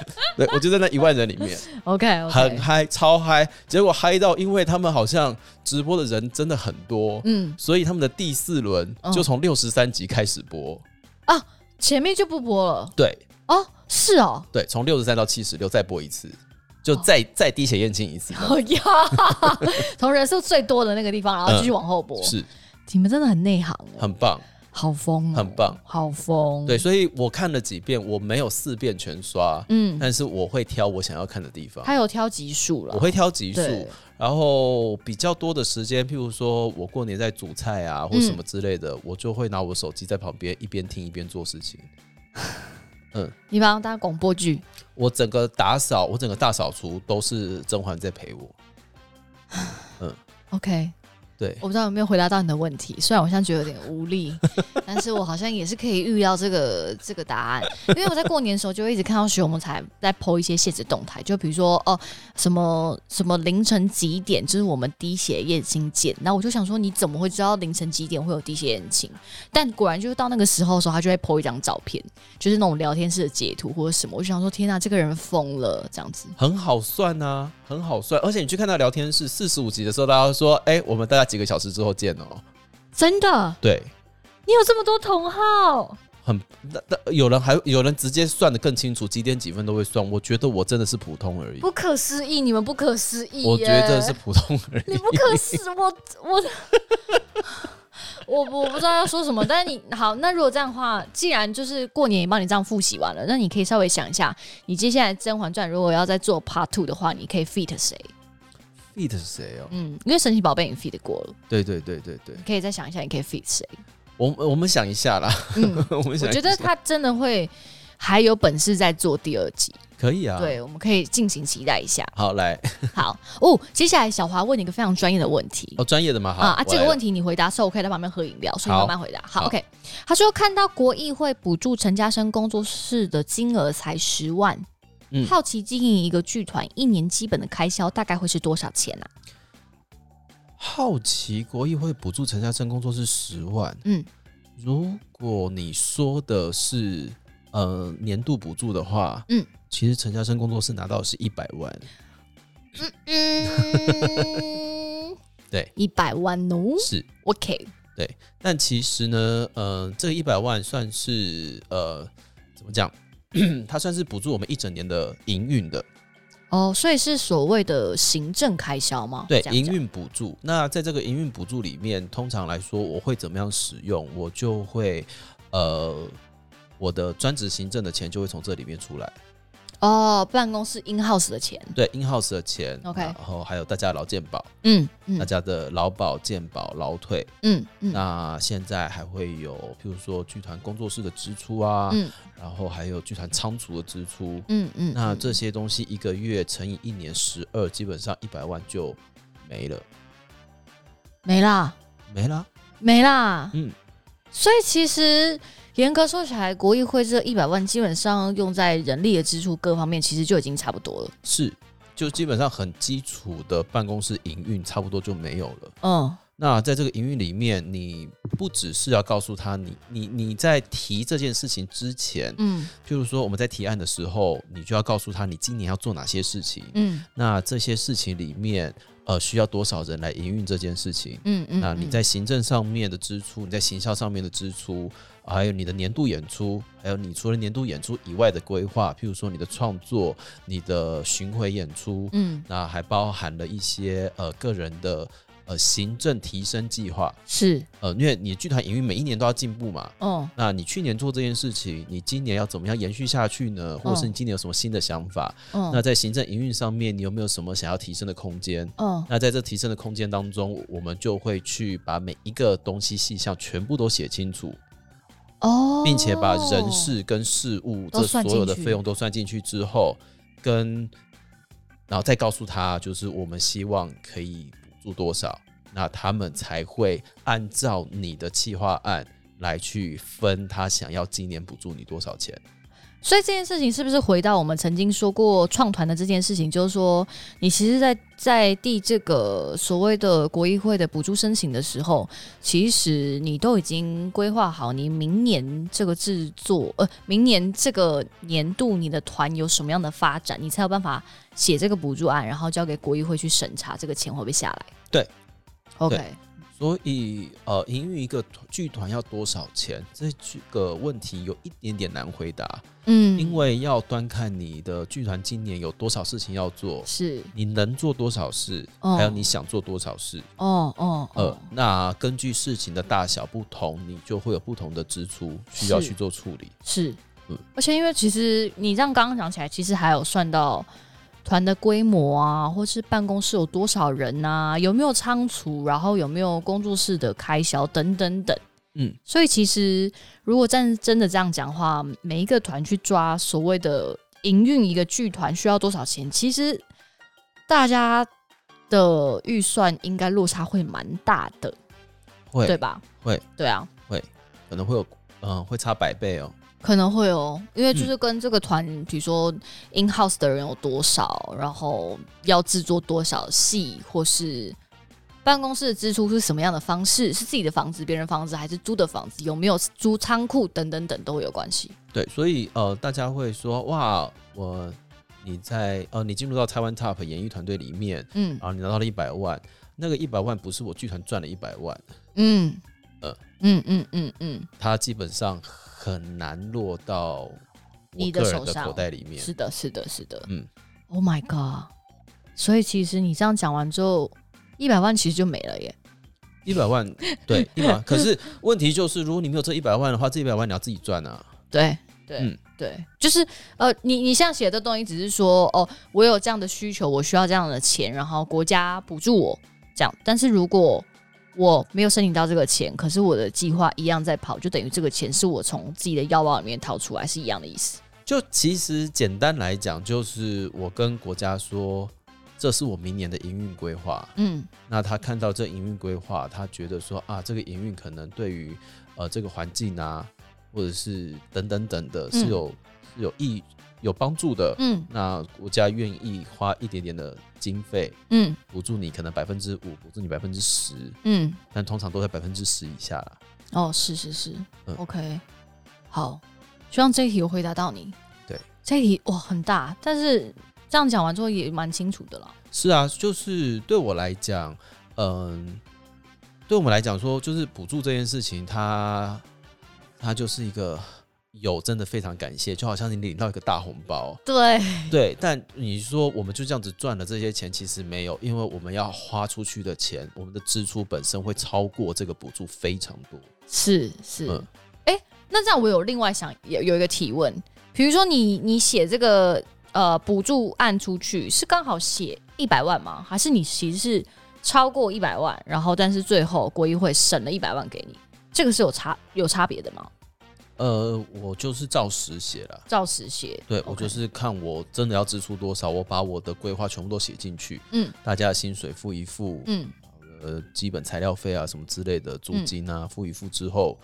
Speaker 1: 对我就在那一万人里面
Speaker 2: ，OK
Speaker 1: 很嗨，超嗨。结果嗨到，因为他们好像直播的人真的很多，
Speaker 2: 嗯，
Speaker 1: 所以他们的第四轮
Speaker 2: 嗯。
Speaker 1: 就从六十三集开始播。啊。
Speaker 2: 前面就不播了？
Speaker 1: 对。
Speaker 2: 哦，是哦，
Speaker 1: 对，从六十三到七十六再播一次，就再、再滴血验亲一次。
Speaker 2: 哦呀，从人数最多的那个地方，然后继续往后播，
Speaker 1: 是。
Speaker 2: 你们真的很内行欸，
Speaker 1: 很棒，
Speaker 2: 好疯哦，
Speaker 1: 很棒，
Speaker 2: 好疯，
Speaker 1: 对，，所以我看了几遍，我没有四遍全刷，
Speaker 2: 嗯，
Speaker 1: 但是我会挑我想要看的地方，
Speaker 2: 他有挑集数了，
Speaker 1: 我会挑集数，然后比较多的时间，譬如说我过年在煮菜啊，或什么之类的，我就会拿我手机在旁边一边听一边做事情。嗯。
Speaker 2: 你帮大家广播剧，
Speaker 1: 我整个打扫，我整个大扫除都是甄嬛在陪我。嗯。
Speaker 2: OK，
Speaker 1: 对，
Speaker 2: 我不知道有没有回答到你的问题，虽然我现在觉得有点无力，但是我好像也是可以预料这个这个答案，因为我在过年的时候就会一直看到徐我们才在 PO 一些现实动态，就比如说哦什么什么凌晨几点，就是我们滴血验亲见，然后我就想说你怎么会知道凌晨几点会有滴血验亲？但果然就是到那个时候的时候，他就会 PO 一张照片，就是那种聊天室的截图或者什么，我就想说天哪，这个人疯了这样子。
Speaker 1: 很好算啊，很好算。而且你去看他聊天室四十五集的时候，大家说：“哎、我们大概几个小时之后见哦。
Speaker 2: 真的，”
Speaker 1: 对，
Speaker 2: 你有这么多同号，
Speaker 1: 很那那有人还有人直接算的更清楚，几点几分都会算。我觉得我真的是普通而已，
Speaker 2: 不可思议，你们不可思议，
Speaker 1: 我觉得是普通而已。
Speaker 2: 你不可思，我我我我不知道要说什么，但是你好，那如果这样的话，既然就是过年也帮你这样复习完了，那你可以稍微想一下，你接下来《甄嬛传》如果要再做 Part Two 的话，你可以 fit 谁
Speaker 1: ？fit 是谁哦？
Speaker 2: 嗯，因为神奇宝贝你 fit 过了，
Speaker 1: 对对对对对
Speaker 2: 你，可以再想一下，你可以 fit 谁？
Speaker 1: 我我们想一下啦，
Speaker 2: 嗯，
Speaker 1: 我们想
Speaker 2: 我觉得他真的会还有本事再做第二集，
Speaker 1: 可以啊。，
Speaker 2: 对，我们可以尽情期待一下。
Speaker 1: 好来
Speaker 2: 好哦，接下来小华问你一个非常专业的问题。
Speaker 1: 哦，专业的嘛，好
Speaker 2: 啊啊！这个问
Speaker 1: 题
Speaker 2: 题你回答是我可以在旁边喝饮料，所以
Speaker 1: 好
Speaker 2: 慢慢回答。好
Speaker 1: 好
Speaker 2: o k 他说看到国议会补助陈嘉生工作室的金额才十万，
Speaker 1: 嗯
Speaker 2: 好奇经营一个剧团一年基本的开销大概会是多少钱啊？
Speaker 1: 好奇国议会补助陈嘉生工作室十万，
Speaker 2: 嗯，
Speaker 1: 如果你说的是呃年度补助的话，
Speaker 2: 嗯，
Speaker 1: 其实陈嘉生工作室拿到的是一百万，
Speaker 2: 嗯，
Speaker 1: 对，
Speaker 2: 一百万哦。
Speaker 1: 是。
Speaker 2: OK，
Speaker 1: 但其实呢，呃，这个一百万算是呃怎么讲？它算是补助我们一整年的营运的，
Speaker 2: 哦，所以是所谓的行政开销吗？
Speaker 1: 对营运补助。那在这个营运补助里面，通常来说，我会怎么样使用？我就会呃，我的专职行政的钱就会从这里面出来。
Speaker 2: 哦，办公室 in house 的钱。
Speaker 1: 对，in house 的钱
Speaker 2: OK
Speaker 1: 然后还有大家的劳健保，
Speaker 2: 嗯
Speaker 1: 大
Speaker 2: 嗯
Speaker 1: 家的劳保、健保、劳退。
Speaker 2: 嗯嗯
Speaker 1: 那现在还会有，譬如说剧团工作室的支出啊，
Speaker 2: 嗯
Speaker 1: 然后还有剧团仓储的支出。
Speaker 2: 嗯嗯，
Speaker 1: 那
Speaker 2: 嗯
Speaker 1: 这些东西一个月乘以一年十二，基本上一百万就没了，
Speaker 2: 没啦。
Speaker 1: 没了。
Speaker 2: 没啦，
Speaker 1: 嗯，
Speaker 2: 所以其实严格说起来，国议会这一百万基本上用在人力的支出各方面，其实就已经差不多了。
Speaker 1: 是，就基本上很基础的办公室营运差不多就没有了。
Speaker 2: 嗯
Speaker 1: 那在这个营运里面，你不只是要告诉他你你你在提这件事情之前，
Speaker 2: 嗯
Speaker 1: 譬如说我们在提案的时候，你就要告诉他你今年要做哪些事情。
Speaker 2: 嗯
Speaker 1: 那这些事情里面，呃，需要多少人来营运这件事情？
Speaker 2: 嗯嗯，
Speaker 1: 那你
Speaker 2: 嗯
Speaker 1: 在行政上面的支出，你在行销上面的支出，还有你的年度演出，还有你除了年度演出以外的规划，譬如说你的创作、你的巡回演出，
Speaker 2: 嗯
Speaker 1: 那还包含了一些呃个人的呃行政提升计划，
Speaker 2: 是
Speaker 1: 呃，因为你剧团营运每一年都要进步嘛。
Speaker 2: 哦
Speaker 1: 那你去年做这件事情，你今年要怎么样延续下去呢？或者是你今年有什么新的想法？
Speaker 2: 哦
Speaker 1: 那在行政营运上面，你有没有什么想要提升的空间？
Speaker 2: 哦
Speaker 1: 那在这提升的空间当中，我们就会去把每一个东西细项全部都写清楚，
Speaker 2: 哦，
Speaker 1: 并且把人事跟事物这所有的费用都算进去之后，跟然后再告诉他，就是我们希望可以补助多少。那他们才会按照你的企划案来去分他想要今年补助你多少钱。
Speaker 2: 所以这件事情是不是回到我们曾经说过创团的这件事情？就是说，你其实，在在递这个所谓的国议会的补助申请的时候，其实你都已经规划好你明年这个制作，呃，明年这个年度你的团有什么样的发展，你才有办法写这个补助案，然后交给国议会去审查，这个钱会不会下来？
Speaker 1: 对
Speaker 2: ，OK。
Speaker 1: 对所以，呃，营运一个剧团要多少钱？这个问题有一点点难回答，
Speaker 2: 嗯
Speaker 1: 因为要端看你的剧团今年有多少事情要做，
Speaker 2: 是
Speaker 1: 你能做多少事，
Speaker 2: 哦
Speaker 1: 还有你想做多少事。
Speaker 2: 哦哦
Speaker 1: 呃
Speaker 2: 哦，，
Speaker 1: 那根据事情的大小不同，你就会有不同的支出需要去做处理。
Speaker 2: 是
Speaker 1: 嗯，
Speaker 2: 而且因为其实你这样刚刚讲起来，其实还有算到团的规模啊，或是办公室有多少人啊，有没有仓储，然后有没有工作室的开销等等等。
Speaker 1: 嗯，
Speaker 2: 所以其实如果真真的这样讲话，每一个团去抓所谓的营运一个剧团需要多少钱，其实大家的预算应该落差会蛮大的，
Speaker 1: 会
Speaker 2: 对吧？
Speaker 1: 会，
Speaker 2: 对啊。
Speaker 1: 会可能会有，嗯、会差百倍哦。
Speaker 2: 可能会哦，因为
Speaker 1: 嗯。
Speaker 2: 就是跟这个团，比如说 in house 的人有多少，然后要制作多少戏，或是办公室的支出是什么样的方式，是自己的房子、别人房子还是租的房子，有没有租仓库等等等都会有关系。
Speaker 1: 对，所以呃，大家会说，哇，我你在呃，你进入到台湾 Top 演艺团队里面，
Speaker 2: 嗯。
Speaker 1: 然后你拿到了一百万，那个一百万不是我剧团赚了一百万，
Speaker 2: 嗯。
Speaker 1: 呃。
Speaker 2: 嗯嗯嗯嗯，
Speaker 1: 它基本上很难落到
Speaker 2: 你
Speaker 1: 的
Speaker 2: 手上
Speaker 1: 口袋里面。
Speaker 2: 是的，是的，是的。
Speaker 1: 嗯
Speaker 2: ，Oh my god！所以其实你这样讲完之后，一百万其实就没了耶。
Speaker 1: 一百万，对，一百万。可是问题就是，如果你没有这一百万的话，这一百万你要自己赚啊。
Speaker 2: 对对、
Speaker 1: 嗯
Speaker 2: 对，就是呃，你你像写的东西，只是说哦，我有这样的需求，我需要这样的钱，然后国家补助我这样。但是如果我没有申请到这个钱，可是我的计划一样在跑，就等于这个钱是我从自己的腰包里面掏出来，是一样的意思。
Speaker 1: 就其实简单来讲，就是我跟国家说，这是我明年的营运规划。
Speaker 2: 嗯
Speaker 1: 那他看到这营运规划，他觉得说啊，这个营运可能对于呃这个环境啊，或者是等等等的，
Speaker 2: 嗯
Speaker 1: 是有、是有益有帮助的。
Speaker 2: 嗯
Speaker 1: 那国家愿意花一点点的经费
Speaker 2: 嗯
Speaker 1: 补助你，可能百分之五，补助你百分之十，
Speaker 2: 嗯，
Speaker 1: 但通常都在百分之十以下啦。
Speaker 2: 哦，是是是、
Speaker 1: 嗯
Speaker 2: o k 好，希望这一题有回答到你。
Speaker 1: 对，
Speaker 2: 这一题哇很大，但是这样讲完之后也蛮清楚的了。
Speaker 1: 是啊，就是对我来讲，嗯，对我们来讲说，就是补助这件事情，它它就是一个有真的非常感谢，就好像你领到一个大红包，
Speaker 2: 对，
Speaker 1: 对。但你说我们就这样子赚了这些钱，其实没有，因为我们要花出去的钱，我们的支出本身会超过这个补助非常多。
Speaker 2: 是是，哎、
Speaker 1: 嗯
Speaker 2: 那这样我有另外想有有一个提问，比如说你你写这个呃补助案出去，是刚好写一百万吗？还是你其实是超过一百万，然后但是最后国议会省了一百万给你？这个是有差有差别的吗？
Speaker 1: 呃，我就是照实写了。
Speaker 2: 照实写，
Speaker 1: 对我就是看我真的要支出多少，我把我的规划全部都写进去，
Speaker 2: 嗯。
Speaker 1: 大家的薪水付一付，
Speaker 2: 嗯。
Speaker 1: 呃，基本材料费啊什么之类的租金啊，付一付之后，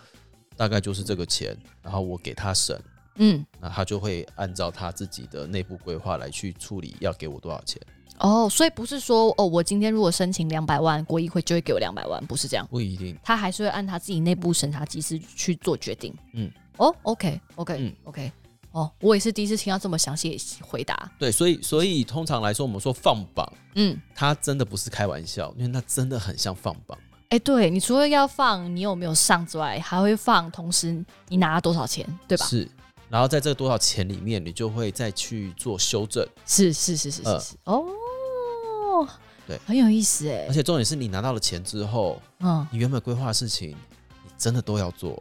Speaker 1: 大概就是这个钱，然后我给他审，
Speaker 2: 嗯，
Speaker 1: 那他就会按照他自己的内部规划来去处理要给我多少钱，
Speaker 2: 哦，所以不是说哦，我今天如果申请两百万，国议会就会给我两百万，不是这样，
Speaker 1: 不一定。
Speaker 2: 他还是会按他自己内部审查机制去做决定。
Speaker 1: 嗯，
Speaker 2: 哦，OK OK
Speaker 1: 嗯。
Speaker 2: OK，哦，我也是第一次听到这么详细的回答。
Speaker 1: 对，所以所以通常来说，我们说放榜，
Speaker 2: 嗯，
Speaker 1: 它真的不是开玩笑，因为那真的很像放榜。
Speaker 2: 哎、对你除了要放你有没有上之外，还会放同时你拿了多少钱，对吧？
Speaker 1: 是，然后在这个多少钱里面，你就会再去做修正，
Speaker 2: 是是是是是
Speaker 1: 呃
Speaker 2: 是，哦，
Speaker 1: 对。
Speaker 2: 很有意思哎。
Speaker 1: 而，且重点是你拿到了钱之后，
Speaker 2: 嗯，
Speaker 1: 你原本规划的事情，你真的都要做。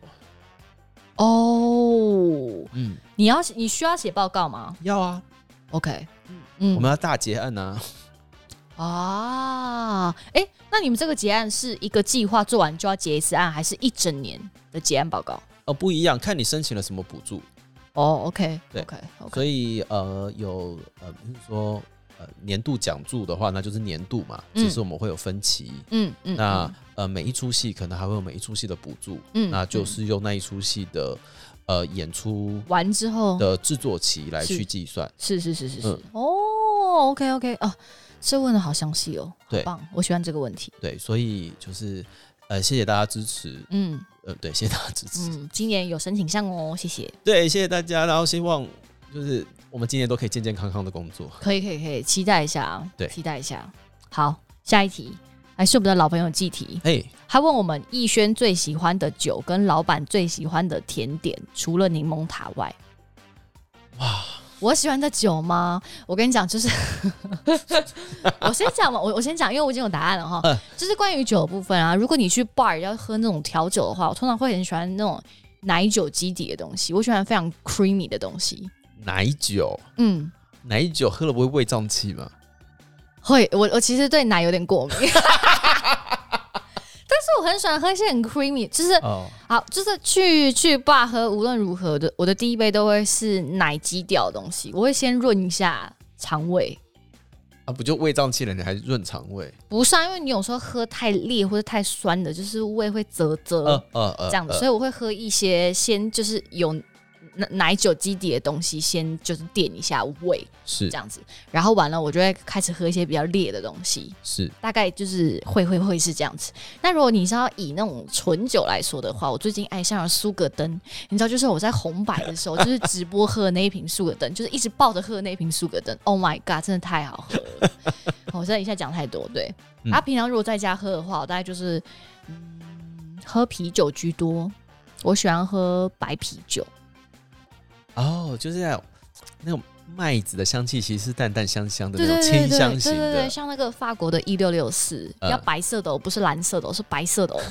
Speaker 2: 哦，
Speaker 1: 嗯，
Speaker 2: 你要你需要写报告吗？
Speaker 1: 要啊
Speaker 2: ，？OK，嗯。嗯。
Speaker 1: 我们要大结案啊。
Speaker 2: 啊，哎、那你们这个结案是一个计划做完就要结一次案，还是一整年的结案报告？
Speaker 1: 哦，不一样，看你申请了什么补助。
Speaker 2: 哦，OK，
Speaker 1: 对。
Speaker 2: OK，OK，
Speaker 1: 所以呃，有呃，比如说呃年度奖助的话，那就是年度嘛，
Speaker 2: 嗯。
Speaker 1: 只是我们会有分期。
Speaker 2: 嗯嗯，
Speaker 1: 那
Speaker 2: 嗯。
Speaker 1: 呃每一出戏可能还会有每一出戏的补助，
Speaker 2: 嗯
Speaker 1: 那就是用那一出戏的呃演出
Speaker 2: 完之后
Speaker 1: 的制作期来去计算。
Speaker 2: 是是是是是、
Speaker 1: 嗯。
Speaker 2: 哦，OK OK 啊，这问的好详细哦，好
Speaker 1: 对
Speaker 2: 棒，我喜欢这个问题。
Speaker 1: 对，所以就是呃谢谢大家支持，
Speaker 2: 嗯。
Speaker 1: 呃对，谢谢大家支持，
Speaker 2: 嗯，今年有申请上哦，谢谢。
Speaker 1: 对，谢谢大家，然后希望就是我们今年都可以健健康康的工作。
Speaker 2: 可以可以可以，期待一下啊，
Speaker 1: 对
Speaker 2: 期待一下。好，下一题还是我们的老朋友季题，
Speaker 1: 哎，
Speaker 2: 他问我们逸轩最喜欢的酒跟老板最喜欢的甜点，除了柠檬塔外，
Speaker 1: 哇，
Speaker 2: 我喜欢的酒吗？我跟你讲，就是 我先讲嘛，我我先讲，因为我已经有答案了哈。
Speaker 1: 嗯
Speaker 2: 就是关于酒的部分啊，如果你去 bar 要喝那种调酒的话，我通常会很喜欢那种奶酒基底的东西，我喜欢非常 creamy 的东西。
Speaker 1: 奶酒，
Speaker 2: 嗯，
Speaker 1: 奶酒喝了不会胃胀气吗？
Speaker 2: 会，我我其实对奶有点过敏，但是我很喜欢喝一些很 creamy，就是
Speaker 1: 哦，
Speaker 2: 好，就是去去 bar 喝，无论如何的，我的第一杯都会是奶基调的东西，我会先润一下肠胃。
Speaker 1: 啊，不就胃胀气了，你还润肠胃？
Speaker 2: 不是、啊，因为你有时候喝太烈或者太酸的，就是胃会啧啧、
Speaker 1: 呃呃呃，
Speaker 2: 这样子，
Speaker 1: 呃
Speaker 2: 所以我会喝一些先就是有奶奶酒基底的东西，先就是垫一下胃
Speaker 1: 是
Speaker 2: 这样子，然后完了我就会开始喝一些比较烈的东西，
Speaker 1: 是
Speaker 2: 大概就是会会会是这样子。那如果你是要以那种纯酒来说的话，我最近爱上了苏格登，你知道，就是我在红白的时候，就是直播喝的那一瓶苏格登，就是一直抱着喝的那一瓶苏格登。Oh my god，真的太好喝了！我现在一下讲太多，对。
Speaker 1: 嗯
Speaker 2: 他、平常如果在家喝的话，我大概就是嗯喝啤酒居多，我喜欢喝白啤酒。
Speaker 1: 哦，就是那种那种麦子的香气，其实是淡淡香香的那种清香型
Speaker 2: 对对对，
Speaker 1: 的。
Speaker 2: 像那个法国的一六六四，
Speaker 1: 嗯
Speaker 2: 要白色的哦，不是蓝色的哦，是白色的哦，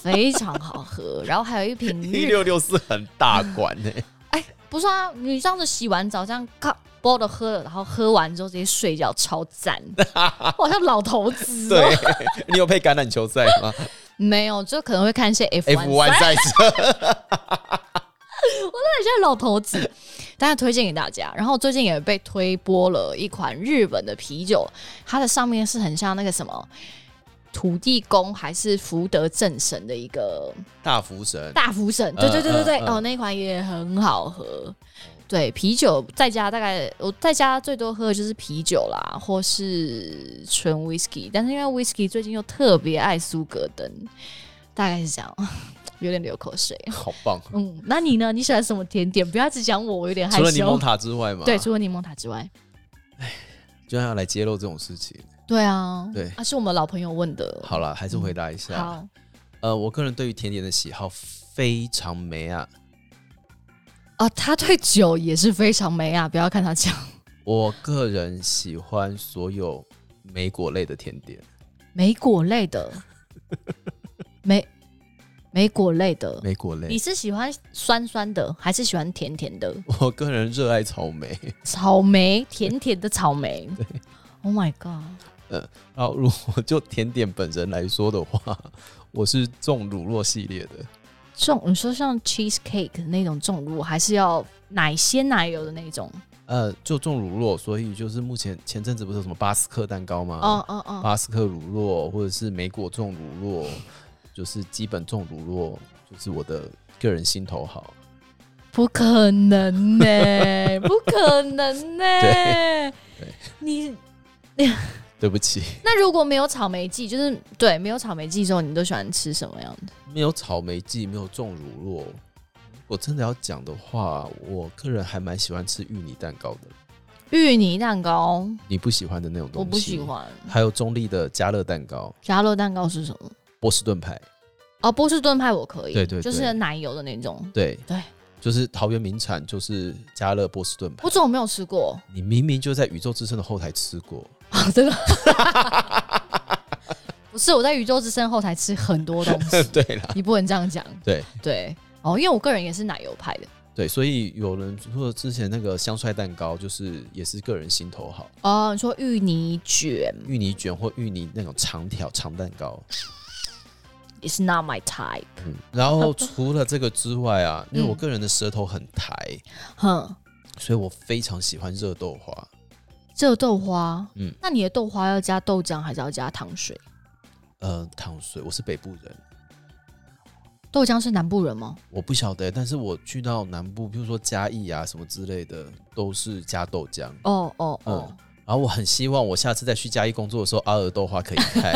Speaker 2: 非常好喝。然后还有一瓶
Speaker 1: 一
Speaker 2: 日，
Speaker 1: 六六四很大罐呢、
Speaker 2: 哎，不是啊，你这样子洗完澡这样咔包的喝了，然后喝完之后直接睡觉，超赞。我好像老头子、哦，
Speaker 1: 对，你有配橄榄球赛吗
Speaker 2: 没有，就可能会看一些
Speaker 1: F？F one 赛车，
Speaker 2: 很像老头子，但是推荐给大家。然后最近也被推播了一款日本的啤酒，它的上面是很像那个什么土地公还是福德正神的一个
Speaker 1: 大福神，
Speaker 2: 大福神，对对对对对，
Speaker 1: 嗯嗯嗯。
Speaker 2: 哦，那一款也很好喝。对，啤酒在家大概我在家最多喝的就是啤酒啦，或是纯 whisky，但是因为 whisky 最近又特别爱苏格登，大概是这样，有点流口水。
Speaker 1: 好棒！
Speaker 2: 嗯，那你呢？你喜欢什么甜点？不要只讲我，我有点害羞
Speaker 1: 除了柠檬。塔之外嘛，
Speaker 2: 对，除了柠檬塔之外，哎
Speaker 1: 就要来揭露这种事情。
Speaker 2: 对啊，
Speaker 1: 对
Speaker 2: 啊，是我们老朋友问的。
Speaker 1: 好了，还是回答一下。
Speaker 2: 好，
Speaker 1: 呃，我个人对于甜点的喜好非常美啊，
Speaker 2: 啊，他对酒也是非常美啊，不要看他讲
Speaker 1: 我个人喜欢所有莓果类的甜点，
Speaker 2: 莓果类的，莓莓果类的。
Speaker 1: 莓果类。
Speaker 2: 你是喜欢酸酸的，还是喜欢甜甜的？
Speaker 1: 我个人热爱草莓，
Speaker 2: 草莓，甜甜的草莓。对 Oh my god！
Speaker 1: 然后如果就甜点本人来说的话，我是重乳酪系列的。
Speaker 2: 重，你说像 cheese cake 那种重乳，还是要奶鲜奶油的那种？
Speaker 1: 呃，就重乳酪，所以就是目前前阵子不是有什么巴斯克蛋糕吗？
Speaker 2: 哦哦哦，
Speaker 1: 巴斯克乳酪或者是莓果重乳酪，就是基本重乳酪，就是我的个人心头好。
Speaker 2: 不可能呢、不可能呢、
Speaker 1: 对
Speaker 2: 你
Speaker 1: 对不起，
Speaker 2: 那如果没有草莓季，就是对没有草莓季之后，你都喜欢吃什么样的？
Speaker 1: 没有草莓季，没有重乳酪。我真的要讲的话，我个人还蛮喜欢吃芋泥蛋糕的。
Speaker 2: 芋泥蛋糕
Speaker 1: 你不喜欢的那种东西，
Speaker 2: 我不喜。欢，
Speaker 1: 还有中立的加乐蛋糕、
Speaker 2: 加乐蛋糕是什么？
Speaker 1: 波士顿派，
Speaker 2: 哦，波士顿派我可以，
Speaker 1: 对对对
Speaker 2: 就是奶油的那种。
Speaker 1: 对
Speaker 2: 对，
Speaker 1: 就是桃园名产，就是加热波士顿派
Speaker 2: 我。怎么没有吃过？
Speaker 1: 你明明就在宇宙之声的后台吃过，
Speaker 2: 啊，真的。不是我在宇宙之声后台吃很多东西，
Speaker 1: 对啦，
Speaker 2: 你不能这样讲。
Speaker 1: 对
Speaker 2: 对，哦，因为我个人也是奶油派的。
Speaker 1: 对，所以有人说之前那个香帅蛋糕，就是也是个人心头好，
Speaker 2: 哦，你说芋泥卷
Speaker 1: 芋泥卷或芋泥那种长条长蛋糕。
Speaker 2: Is not my type。
Speaker 1: 嗯，然后除了这个之外啊，因为
Speaker 2: 嗯
Speaker 1: 我个人的舌头很抬，
Speaker 2: 哼，
Speaker 1: 所以我非常喜欢热豆花。
Speaker 2: 热豆花，
Speaker 1: 嗯
Speaker 2: 那你的豆花要加豆浆还是要加糖水？
Speaker 1: 呃，糖水，我是北部人，
Speaker 2: 豆浆是南部人吗？
Speaker 1: 我不晓得，但是我去到南部，比如说嘉义啊什么之类的，都是加豆浆。
Speaker 2: 哦哦哦，
Speaker 1: 然后我很希望我下次再去嘉义工作的时候，阿尔豆花可以开。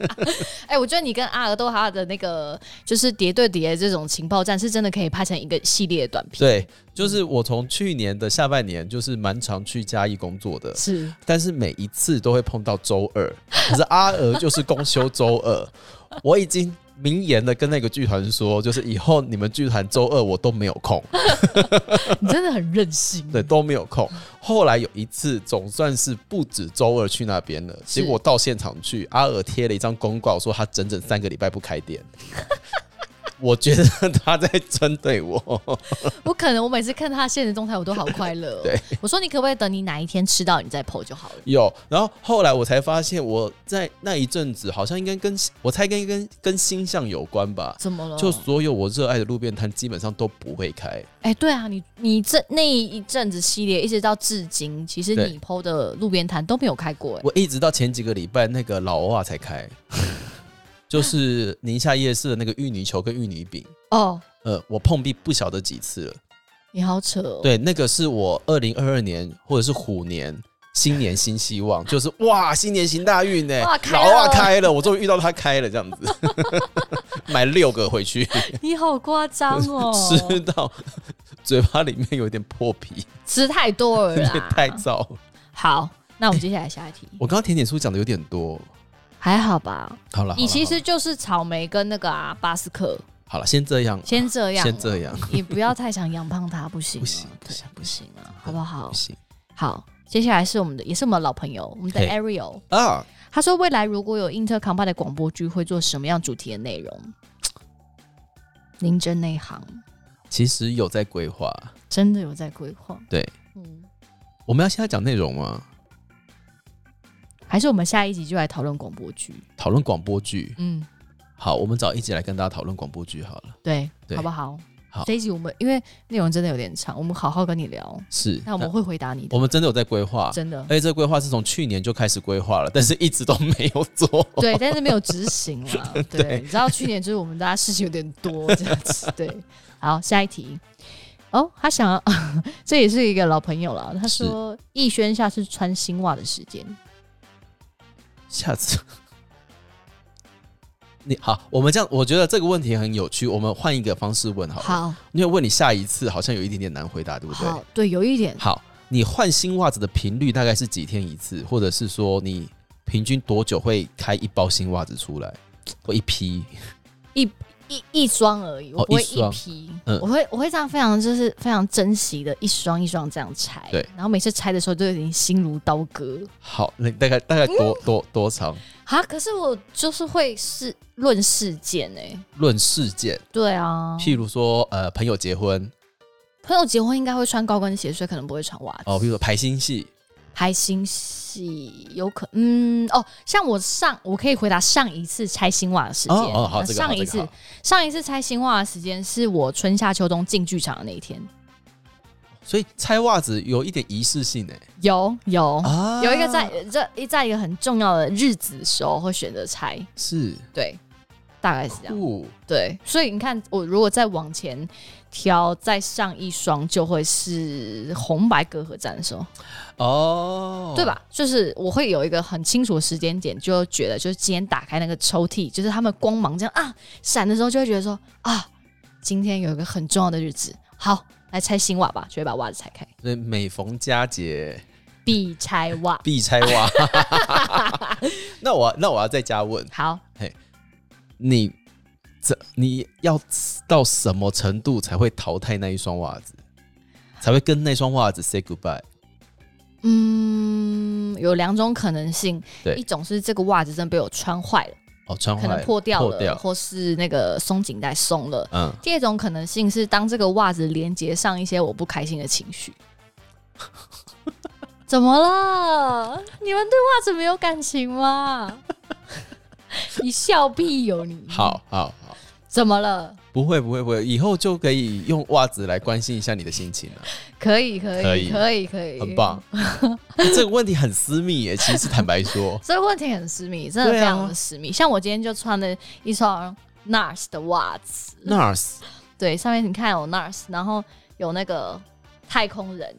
Speaker 2: 哎、我觉得你跟阿尔豆花的那个就是叠对叠的这种情报战，是真的可以拍成一个系列的短片。
Speaker 1: 对，就是我从去年的下半年就是蛮常去嘉义工作的，
Speaker 2: 是
Speaker 1: 但是每一次都会碰到周二，可是阿娥就是公休周二，我已经明言的跟那个剧团说，就是以后你们剧团周二我都没有空，
Speaker 2: 你真的很任性。
Speaker 1: 对，都没有空。后来有一次总算是不止周二去那边了，结果到现场去，阿尔贴了一张公告说他整整三个礼拜不开店。我觉得他在针对我，
Speaker 2: 我可能我每次看他现实动态，我都好快乐、哦。
Speaker 1: 对，
Speaker 2: 我说你可不可以等你哪一天吃到你再 PO 就好了。
Speaker 1: 有，然后后来我才发现，我在那一阵子好像应该跟我猜跟跟跟星象有关吧。
Speaker 2: 怎么了？
Speaker 1: 就所有我热爱的路边摊基本上都不会开，
Speaker 2: 哎、对啊，你你这那一阵子系列一直到至今，其实你 PO 的路边摊都没有开过、哎，
Speaker 1: 我一直到前几个礼拜那个老欧啊才开，就是宁夏夜市的那个芋泥球跟芋泥饼，
Speaker 2: 哦，
Speaker 1: 呃，我碰壁不晓得几次了。
Speaker 2: 你好扯哦。
Speaker 1: 对，那个是我二零二二年或者是虎年。新年新希望，就是哇，新年行大运呢！
Speaker 2: 哇开
Speaker 1: 老啊开了，我终于遇到他开了，这样子，买六个回去，
Speaker 2: 你好夸张哦，
Speaker 1: 吃到 嘴巴里面有点破皮，
Speaker 2: 吃太多了
Speaker 1: 太燥。
Speaker 2: 好，那我们接下来下一题，
Speaker 1: 我刚刚甜点书讲的有点多，
Speaker 2: 还好吧？
Speaker 1: 好了，
Speaker 2: 你其实就是草莓跟那个啊巴斯克，
Speaker 1: 好了，先这样，
Speaker 2: 先这样，
Speaker 1: 先这样，
Speaker 2: 你不要太想养胖它，不行啊，
Speaker 1: 不行
Speaker 2: 对
Speaker 1: 不行
Speaker 2: 不行。啊，好不好？
Speaker 1: 不？行。
Speaker 2: 好，接下来是我们的，也是我们的老朋友，我们的 Ariel，
Speaker 1: 啊。
Speaker 2: 他说未来如果有 Intercombine 的广播剧，会做什么样主题的内容？您真内行，
Speaker 1: 其实有在规划，
Speaker 2: 真的有在规划。
Speaker 1: 对，
Speaker 2: 嗯，
Speaker 1: 我们要现在讲内容吗？
Speaker 2: 还是我们下一集就来讨论广播剧？
Speaker 1: 讨论广播剧。
Speaker 2: 嗯，
Speaker 1: 好，我们找一集来跟大家讨论广播剧好了。
Speaker 2: 对，
Speaker 1: 对
Speaker 2: 好不好？
Speaker 1: 好
Speaker 2: 这一集我们因为内容真的有点长，我们好好跟你聊。
Speaker 1: 是，
Speaker 2: 那我们会回答你的，
Speaker 1: 我们真的有在规划，
Speaker 2: 真的
Speaker 1: 而且这个规划是从去年就开始规划了，但是一直都没有做。
Speaker 2: 对，但是没有执行了。对，
Speaker 1: 对
Speaker 2: 你知道去年就是我们大家事情有点多这样子。对，好，下一题。哦，他想要，这也是一个老朋友了。他说，逸轩下次穿新袜的时间，
Speaker 1: 下次。你好，我们这样，我觉得这个问题很有趣。我们换一个方式问好了，
Speaker 2: 好
Speaker 1: 因为问你下一次好像有一点点难回答，对不对？
Speaker 2: 好，对，有一点，
Speaker 1: 好，你换新袜子的频率大概是几天一次，或者是说你平均多久会开一包新袜子出来，或一批？
Speaker 2: 一一一双而已，我不会一批，
Speaker 1: 嗯。
Speaker 2: 我会我会这样非常就是非常珍惜的一双一双这样拆，
Speaker 1: 对，
Speaker 2: 然后每次拆的时候都有点心如刀割。
Speaker 1: 好，那大概大概多多多长？
Speaker 2: 啊，可是我就是会是论事件哎、
Speaker 1: 论事件，
Speaker 2: 对啊，
Speaker 1: 譬如说呃朋友结婚。
Speaker 2: 朋友结婚应该会穿高跟鞋，所以可能不会穿袜子。
Speaker 1: 哦，譬如说排新戏，
Speaker 2: 排新戏有可嗯哦，像我上我可以回答上一次拆新袜的时间。
Speaker 1: 哦哦好，这个
Speaker 2: 上一次、
Speaker 1: 这个
Speaker 2: 上一次拆新袜的时间是我春夏秋冬进剧场的那一天。
Speaker 1: 所以拆袜子有一点仪式性哎
Speaker 2: 有有、
Speaker 1: 啊。
Speaker 2: 有一个在这一在一个很重要的日子的时候会选择拆，
Speaker 1: 是。
Speaker 2: 对，大概是这样。对，所以你看，我如果再往前挑，再上一双就会是红白隔阂战的时候。
Speaker 1: 哦，
Speaker 2: 对？吧？就是我会有一个很清楚的时间点，就觉得就是今天打开那个抽屉，就是他们光芒这样啊闪的时候，就会觉得说啊，今天有一个很重要的日子，好来拆新袜吧，就会把袜子拆开，
Speaker 1: 所以每逢佳节
Speaker 2: 必拆袜。
Speaker 1: 必拆袜。那我那我要再加问
Speaker 2: 好，嘿
Speaker 1: 你，这你要到什么程度才会淘汰那一双袜子，才会跟那双袜子 say goodbye？
Speaker 2: 嗯，有两种可能性，
Speaker 1: 对
Speaker 2: 一种是这个袜子真的被我穿坏了，
Speaker 1: 哦，穿坏
Speaker 2: 可能
Speaker 1: 了
Speaker 2: 破掉了，
Speaker 1: 掉，
Speaker 2: 或是那个松紧带松了。
Speaker 1: 嗯，
Speaker 2: 第二种可能性是，当这个袜子连接上一些我不开心的情绪。怎么了？你们对袜子没有感情吗？你笑屁有、你！
Speaker 1: 好好好，
Speaker 2: 怎么了？
Speaker 1: 不会不会不会，以后就可以用袜子来关心一下你的心情了，
Speaker 2: 可以可以
Speaker 1: 可以
Speaker 2: 可以可以，
Speaker 1: 很。棒。这个问题很私密耶，其实坦白说，
Speaker 2: 这个问题很私密，真的非常的私密。像我今天就穿了一双 NARS 的袜子
Speaker 1: ，NARS
Speaker 2: 对，上面你看有 NARS，然后有那个太空人，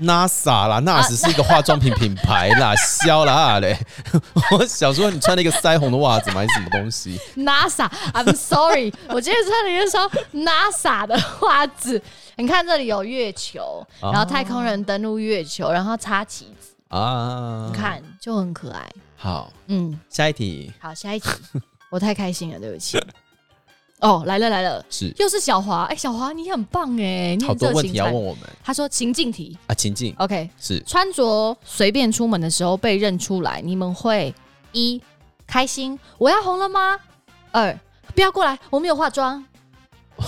Speaker 1: NASA 啦，NASA 是一个化妆品品牌啦，消啦嘞。我想说，你穿了一个腮红的袜子吗？还是什么东西
Speaker 2: ？NASA，I'm sorry，我今天穿了一双 NASA 的袜子。你看这里有月球，
Speaker 1: 啊
Speaker 2: 然后太空人登陆月球，然后插旗子，
Speaker 1: 啊，
Speaker 2: 你看就很可爱。
Speaker 1: 好，
Speaker 2: 嗯，
Speaker 1: 下一题
Speaker 2: 好，下一题，我太开心了，对不起。哦，来了来了，
Speaker 1: 是。
Speaker 2: 又是小华，哎，小华你很棒哎，你
Speaker 1: 好
Speaker 2: 很
Speaker 1: 多问题要问我们。
Speaker 2: 他说情境题。
Speaker 1: 啊，情境
Speaker 2: ，OK，
Speaker 1: 是。
Speaker 2: 穿着随便出门的时候被认出来，你们会一开心，我要红了吗？二不要过来，我没有化妆。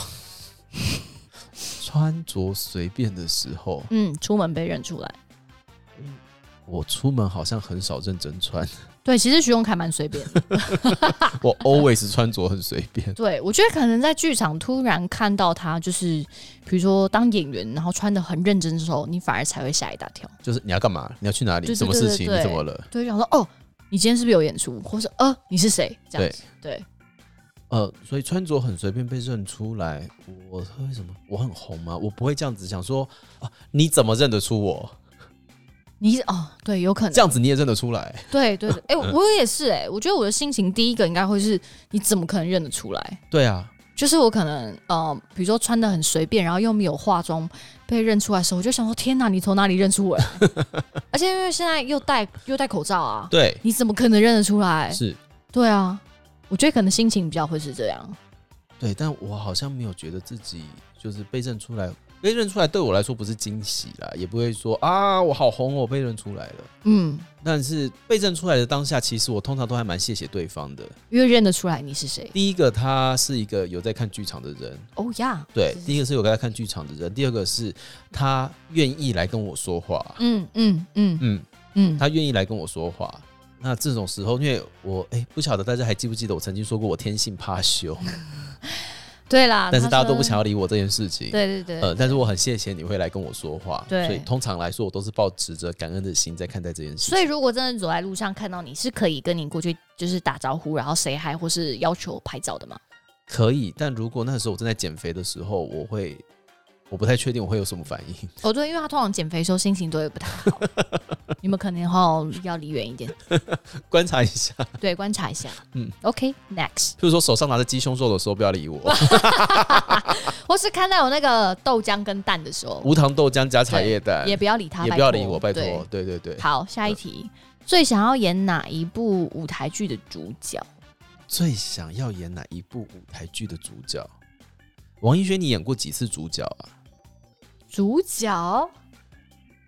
Speaker 1: 穿着随便的时候，
Speaker 2: 嗯，出门被认出来。
Speaker 1: 我出门好像很少认真穿，
Speaker 2: 对，其实徐荣凯蛮随便的。
Speaker 1: 我 always 穿着很随便。
Speaker 2: 对，我觉得可能在剧场突然看到他，就是比如说当演员，然后穿的很认真的时候，你反而才会吓一大跳。
Speaker 1: 就是你要干嘛？你要去哪里？什么事情？你怎么了？
Speaker 2: 对，就想说哦，你今天是不是有演出，或是呃，你是谁？这样子。对，
Speaker 1: 呃，所以穿着很随便被认出来，我为什么？我很红吗？我不会这样子想说啊，你怎么认得出我？
Speaker 2: 你哦，对，有可能
Speaker 1: 这样子你也认得出来？
Speaker 2: 对对对，哎、我也是哎、我觉得我的心情第一个应该会是，你怎么可能认得出来？
Speaker 1: 对啊，
Speaker 2: 就是我可能呃，比如说穿的很随便，然后又没有化妆被认出来的时候，我就想说，天哪，你从哪里认出我来？而且因为现在又戴又戴口罩啊，
Speaker 1: 对，
Speaker 2: 你怎么可能认得出来？
Speaker 1: 是，
Speaker 2: 对啊，我觉得可能心情比较会是这样。
Speaker 1: 对，但我好像没有觉得自己就是被认出来。被认出来对我来说不是惊喜啦，也不会说啊我好红哦，我被认出来了。
Speaker 2: 嗯，
Speaker 1: 但是被认出来的当下，其实我通常都还蛮谢谢对方的。
Speaker 2: 因为认得出来你是谁。
Speaker 1: 第一个，他是一个有在看剧场的人，
Speaker 2: 哦呀，
Speaker 1: 对；
Speaker 2: 是
Speaker 1: 第一个是有在看剧场的人，第二个是他愿意来跟我说话，
Speaker 2: 嗯嗯嗯
Speaker 1: 嗯，
Speaker 2: 嗯，
Speaker 1: 他愿意来跟我说话。那这种时候，因为我哎、不晓得大家还记不记得我曾经说过我天性怕羞，
Speaker 2: 对啦，
Speaker 1: 但是大家都不想要理我这件事情。
Speaker 2: 对对对，
Speaker 1: 呃，但是我很谢谢你会来跟我说话，
Speaker 2: 对
Speaker 1: 所以通常来说，我都是抱持着感恩的心在看待这件事情。
Speaker 2: 所以，如果真的走在路上看到你，是可以跟你过去就是打招呼，然后 say hi，或是要求拍照的吗？
Speaker 1: 可以，但如果那时候我正在减肥的时候，我会，我不太确定我会有什么反应。
Speaker 2: 哦，对，因为他通常减肥的时候心情都会不太好，你们可能要要离远一点，
Speaker 1: 观察一下，
Speaker 2: 对，观察一下。
Speaker 1: 嗯
Speaker 2: 嗯，OK，next，、
Speaker 1: 譬如说手上拿着鸡胸肉的时候，不要理我。
Speaker 2: 或是看到有那个豆浆跟蛋的时候，
Speaker 1: 无糖豆浆加茶叶蛋，
Speaker 2: 也不要理他，
Speaker 1: 也不要理我，拜托
Speaker 2: 对。
Speaker 1: 对对对，
Speaker 2: 好，下一题，最想要演哪一部舞台剧的主角？
Speaker 1: 最想要演哪一部舞台剧的主角？王一轩，你演过几次主角啊？
Speaker 2: 主角，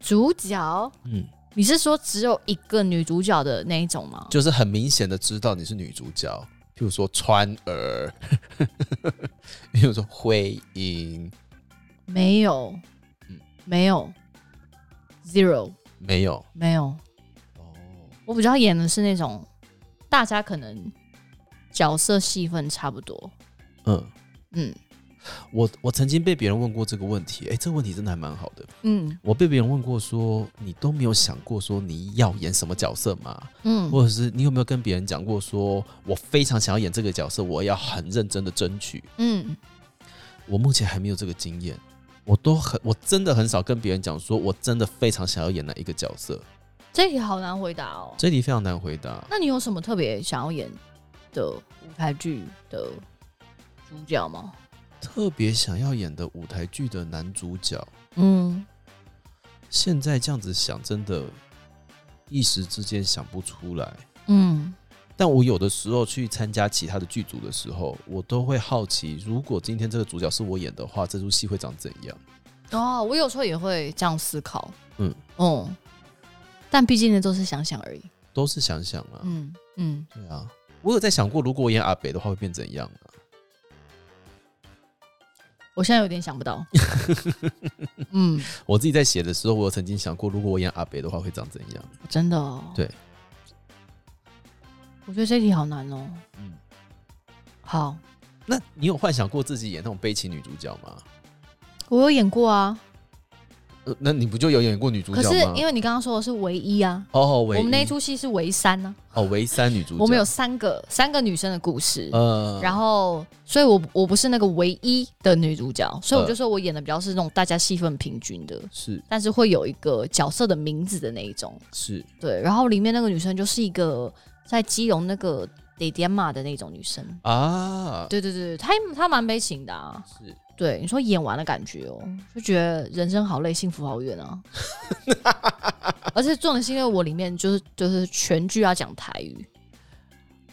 Speaker 2: 主角，
Speaker 1: 嗯，
Speaker 2: 你是说只有一个女主角的那一种吗？
Speaker 1: 就是很明显的知道你是女主角，譬如说川儿，譬如说慧英，
Speaker 2: 没有
Speaker 1: 嗯，
Speaker 2: 没有，zero，
Speaker 1: 没有。
Speaker 2: 没有。
Speaker 1: 哦，
Speaker 2: 我比较演的是那种大家可能角色戏份差不多，
Speaker 1: 嗯，
Speaker 2: 嗯
Speaker 1: 我我曾经被别人问过这个问题，哎、这个问题真的还蛮好的。
Speaker 2: 嗯
Speaker 1: 我被别人问过说，你都没有想过说你要演什么角色吗？
Speaker 2: 嗯，
Speaker 1: 或者是你有没有跟别人讲过说，我非常想要演这个角色，我要很认真的争取？
Speaker 2: 嗯
Speaker 1: 我目前还没有这个经验，我都很，我真的很少跟别人讲说我真的非常想要演哪一个角色。
Speaker 2: 这题好难回答哦。
Speaker 1: 这题非常难回答。
Speaker 2: 那你有什么特别想要演的舞台剧的主角吗？
Speaker 1: 特别想要演的舞台剧的男主角，
Speaker 2: 嗯，
Speaker 1: 现在这样子想，真的，一时之间想不出来。
Speaker 2: 嗯。
Speaker 1: 但我有的时候去参加其他的剧组的时候，我都会好奇，如果今天这个主角是我演的话，这出戏会长怎样？
Speaker 2: 哦，我有时候也会这样思考，
Speaker 1: 嗯。
Speaker 2: 嗯，但毕竟呢都是想想而已，
Speaker 1: 都是想想啊，
Speaker 2: 嗯嗯，
Speaker 1: 对啊。我有在想过，如果我演阿北的话，会变怎样啊？
Speaker 2: 我现在有点想不到，嗯，
Speaker 1: 我自己在写的时候，我有曾经想过，如果我演阿北的话，会长怎样？
Speaker 2: 真的哦，
Speaker 1: 对，
Speaker 2: 我觉得这题好难哦。
Speaker 1: 嗯，
Speaker 2: 好，
Speaker 1: 那你有幻想过自己演那种悲情女主角吗？
Speaker 2: 我有演过啊，
Speaker 1: 呃，那你不就有演过女主角
Speaker 2: 可是
Speaker 1: 吗？
Speaker 2: 因为你刚刚说的是唯一啊，
Speaker 1: 哦，唯
Speaker 2: 我们那出戏是唯三呢、
Speaker 1: 哦，唯三女主角，
Speaker 2: 我们有三个三个女生的故事。
Speaker 1: 呃，
Speaker 2: 然后，所以我我不是那个唯一的女主角，所以我
Speaker 1: 呃
Speaker 2: 就说我演的比较是那种大家戏份平均的，
Speaker 1: 是。
Speaker 2: 但是会有一个角色的名字的那一种。
Speaker 1: 是。
Speaker 2: 对，然后里面那个女生就是一个在基隆那个得点马的那种女生。
Speaker 1: 啊，
Speaker 2: 对对对，她她蛮悲情的啊。
Speaker 1: 是
Speaker 2: 对，你说演完的感觉哦，就觉得人生好累，幸福好远啊。而且重点是因为我里面就是就是全剧要讲台语，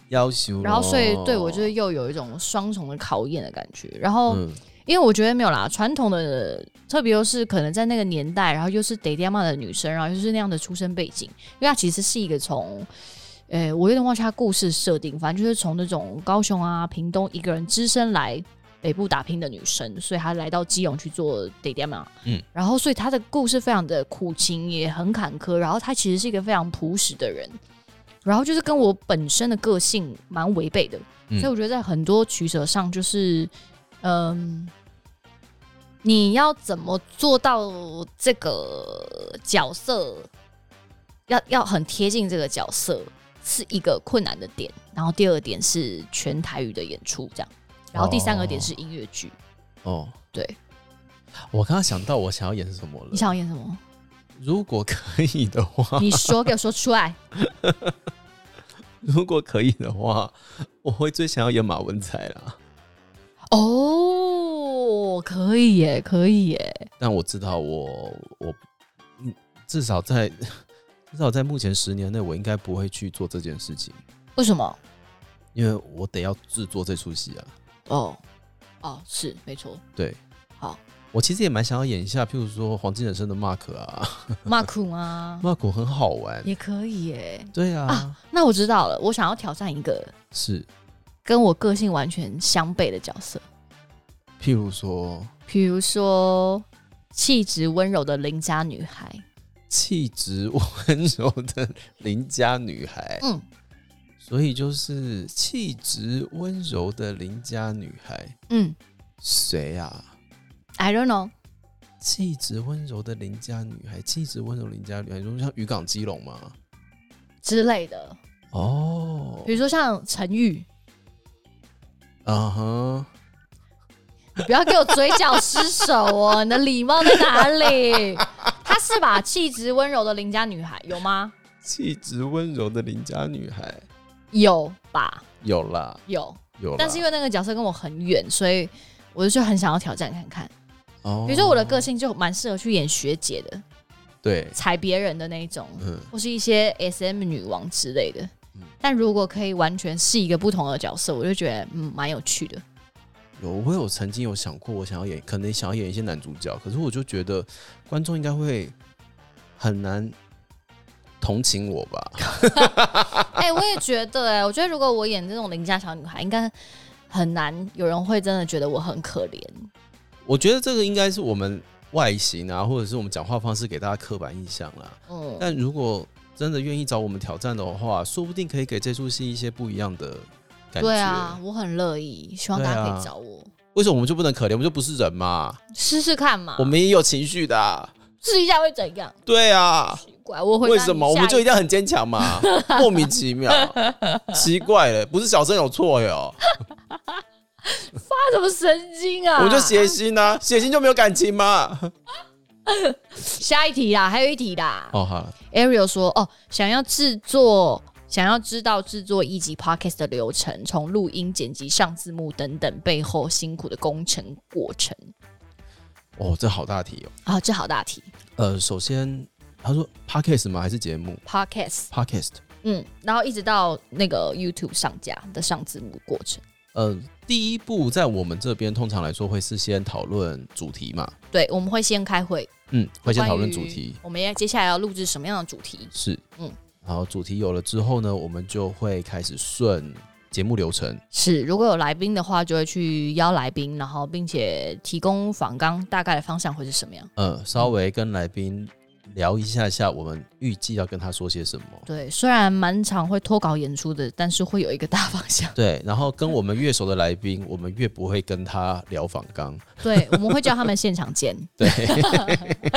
Speaker 1: 要求，
Speaker 2: 然后所以对我就是又有一种双重的考验的感觉。然后
Speaker 1: 嗯
Speaker 2: 因为我觉得没有啦，传统的特别又是可能在那个年代，然后又是得爹妈的女生，然后又是那样的出身背景，因为她其实是一个从。呃，我有点忘记她故事设定，反正就是从那种高雄啊、屏东一个人只身来北部打拼的女生，所以她来到基隆去做得爹嘛，
Speaker 1: 嗯，
Speaker 2: 然后所以她的故事非常的苦情，也很坎坷，然后她其实是一个非常朴实的人，然后就是跟我本身的个性蛮违背的，
Speaker 1: 嗯
Speaker 2: 所以我觉得在很多取舍上，就是嗯，你要怎么做到这个角色，要要很贴近这个角色，是一个困难的点。然后第二点是全台语的演出，这样。然后第三个点是音乐剧。
Speaker 1: 哦，
Speaker 2: 对
Speaker 1: 我刚刚想到我想要演什么了
Speaker 2: 你。想要演什么？
Speaker 1: 如果可以的话，
Speaker 2: 你说给我说出来。
Speaker 1: 如果可以的话，我会最想要演马文才啦。
Speaker 2: 哦，可以耶，可以耶。
Speaker 1: 但我知道我我嗯，至少在 至少在目前十年内，我应该不会去做这件事情，
Speaker 2: 为什么？
Speaker 1: 因为我得要制作这出戏啊。
Speaker 2: 哦，哦，是没错。
Speaker 1: 对，
Speaker 2: 好，
Speaker 1: 我其实也蛮想要演一下，譬如说《黄金人生》的 Mark 啊
Speaker 2: ，Mark 啊，，
Speaker 1: Mark 很好玩。
Speaker 2: 也可以耶。
Speaker 1: 对啊，
Speaker 2: 啊那我知道了，我想要挑战一个
Speaker 1: 是，
Speaker 2: 跟我个性完全相悖的角色，
Speaker 1: 譬如说？
Speaker 2: 譬如说气质温柔的邻家女孩。
Speaker 1: 气质温柔的邻家女孩，
Speaker 2: 嗯，
Speaker 1: 所以就是气质温柔的邻家女孩，
Speaker 2: 嗯
Speaker 1: 谁啊
Speaker 2: ？，I don't know，
Speaker 1: 气质温柔的邻家女孩，气质温柔邻家女孩，你说像渔港基隆吗？
Speaker 2: 之类的，
Speaker 1: 哦
Speaker 2: 比，如说像陈玉，
Speaker 1: 啊哈，
Speaker 2: 你不要给我嘴角失手哦，你的礼貌在哪里？她是吧？气质温柔的邻家女孩有吗？
Speaker 1: 气质温柔的邻家女孩，
Speaker 2: 有吧？
Speaker 1: 有啦，
Speaker 2: 有，
Speaker 1: 有啦。
Speaker 2: 但是因为那个角色跟我很远，所以我就很想要挑战看看。
Speaker 1: 哦
Speaker 2: 比如说我的个性就蛮适合去演学姐的，
Speaker 1: 对，
Speaker 2: 踩别人的那一种，
Speaker 1: 嗯，
Speaker 2: 或是一些 S M 女王之类的。
Speaker 1: 嗯
Speaker 2: 但如果可以完全是一个不同的角色，我就觉得嗯蛮有趣的。
Speaker 1: 有我有曾经有想过，我想要演，可能想要演一些男主角，可是我就觉得观众应该会很难同情我吧。
Speaker 2: 哎、我也觉得哎、我觉得如果我演这种邻家小女孩，应该很难有人会真的觉得我很可怜。
Speaker 1: 我觉得这个应该是我们外形啊，或者是我们讲话方式给大家刻板印象啦。
Speaker 2: 嗯，
Speaker 1: 但如果真的愿意找我们挑战的话，说不定可以给这出戏一些不一样的感觉。
Speaker 2: 对啊，，我很乐意，希望大家可以找我、
Speaker 1: 为什么我们就不能可怜？我们就不是人嘛？
Speaker 2: 试试看嘛。
Speaker 1: 我们也有情绪的啊、
Speaker 2: 试一下会怎样？
Speaker 1: 对啊，
Speaker 2: 奇怪，我会
Speaker 1: 为什么我们就一定要很坚强嘛？莫名其妙，奇怪了，不是小生有错哟，
Speaker 2: 发什么神经啊？
Speaker 1: 我们就写信啊，写信就没有感情吗？
Speaker 2: 下一题啦，还有一题啦。
Speaker 1: 哦，好了
Speaker 2: ，Ariel 说：“哦，想要制作，想要知道制作一集 podcast 的流程，从录音、剪辑、上字幕等等背后辛苦的工程过程
Speaker 1: 哦，这好大题哦。
Speaker 2: 啊，这好大题。
Speaker 1: 呃，首先他说 podcast 吗？还是节目 podcast，podcast？
Speaker 2: 嗯，然后一直到那个 YouTube 上架的上字幕过程。
Speaker 1: 呃，第一步在我们这边通常来说会是先讨论主题嘛，
Speaker 2: 对，我们会先开会，
Speaker 1: 嗯，会先讨论主题，
Speaker 2: 我们要接下来要录制什么样的主题？
Speaker 1: 是，
Speaker 2: 嗯
Speaker 1: 嗯，然后主题有了之后呢，我们就会开始顺节目流程，
Speaker 2: 是，如果有来宾的话，就会去邀来宾，然后并且提供访纲大概的方向会是什么样？
Speaker 1: 呃，稍微跟来宾聊一下下我们预计要跟他说些什么。
Speaker 2: 对，虽然蛮常会脱稿演出的，但是会有一个大方向。
Speaker 1: 对，然后跟我们越熟的来宾，我们越不会跟他聊访纲。
Speaker 2: 对，我们会叫他们现场见。
Speaker 1: 对，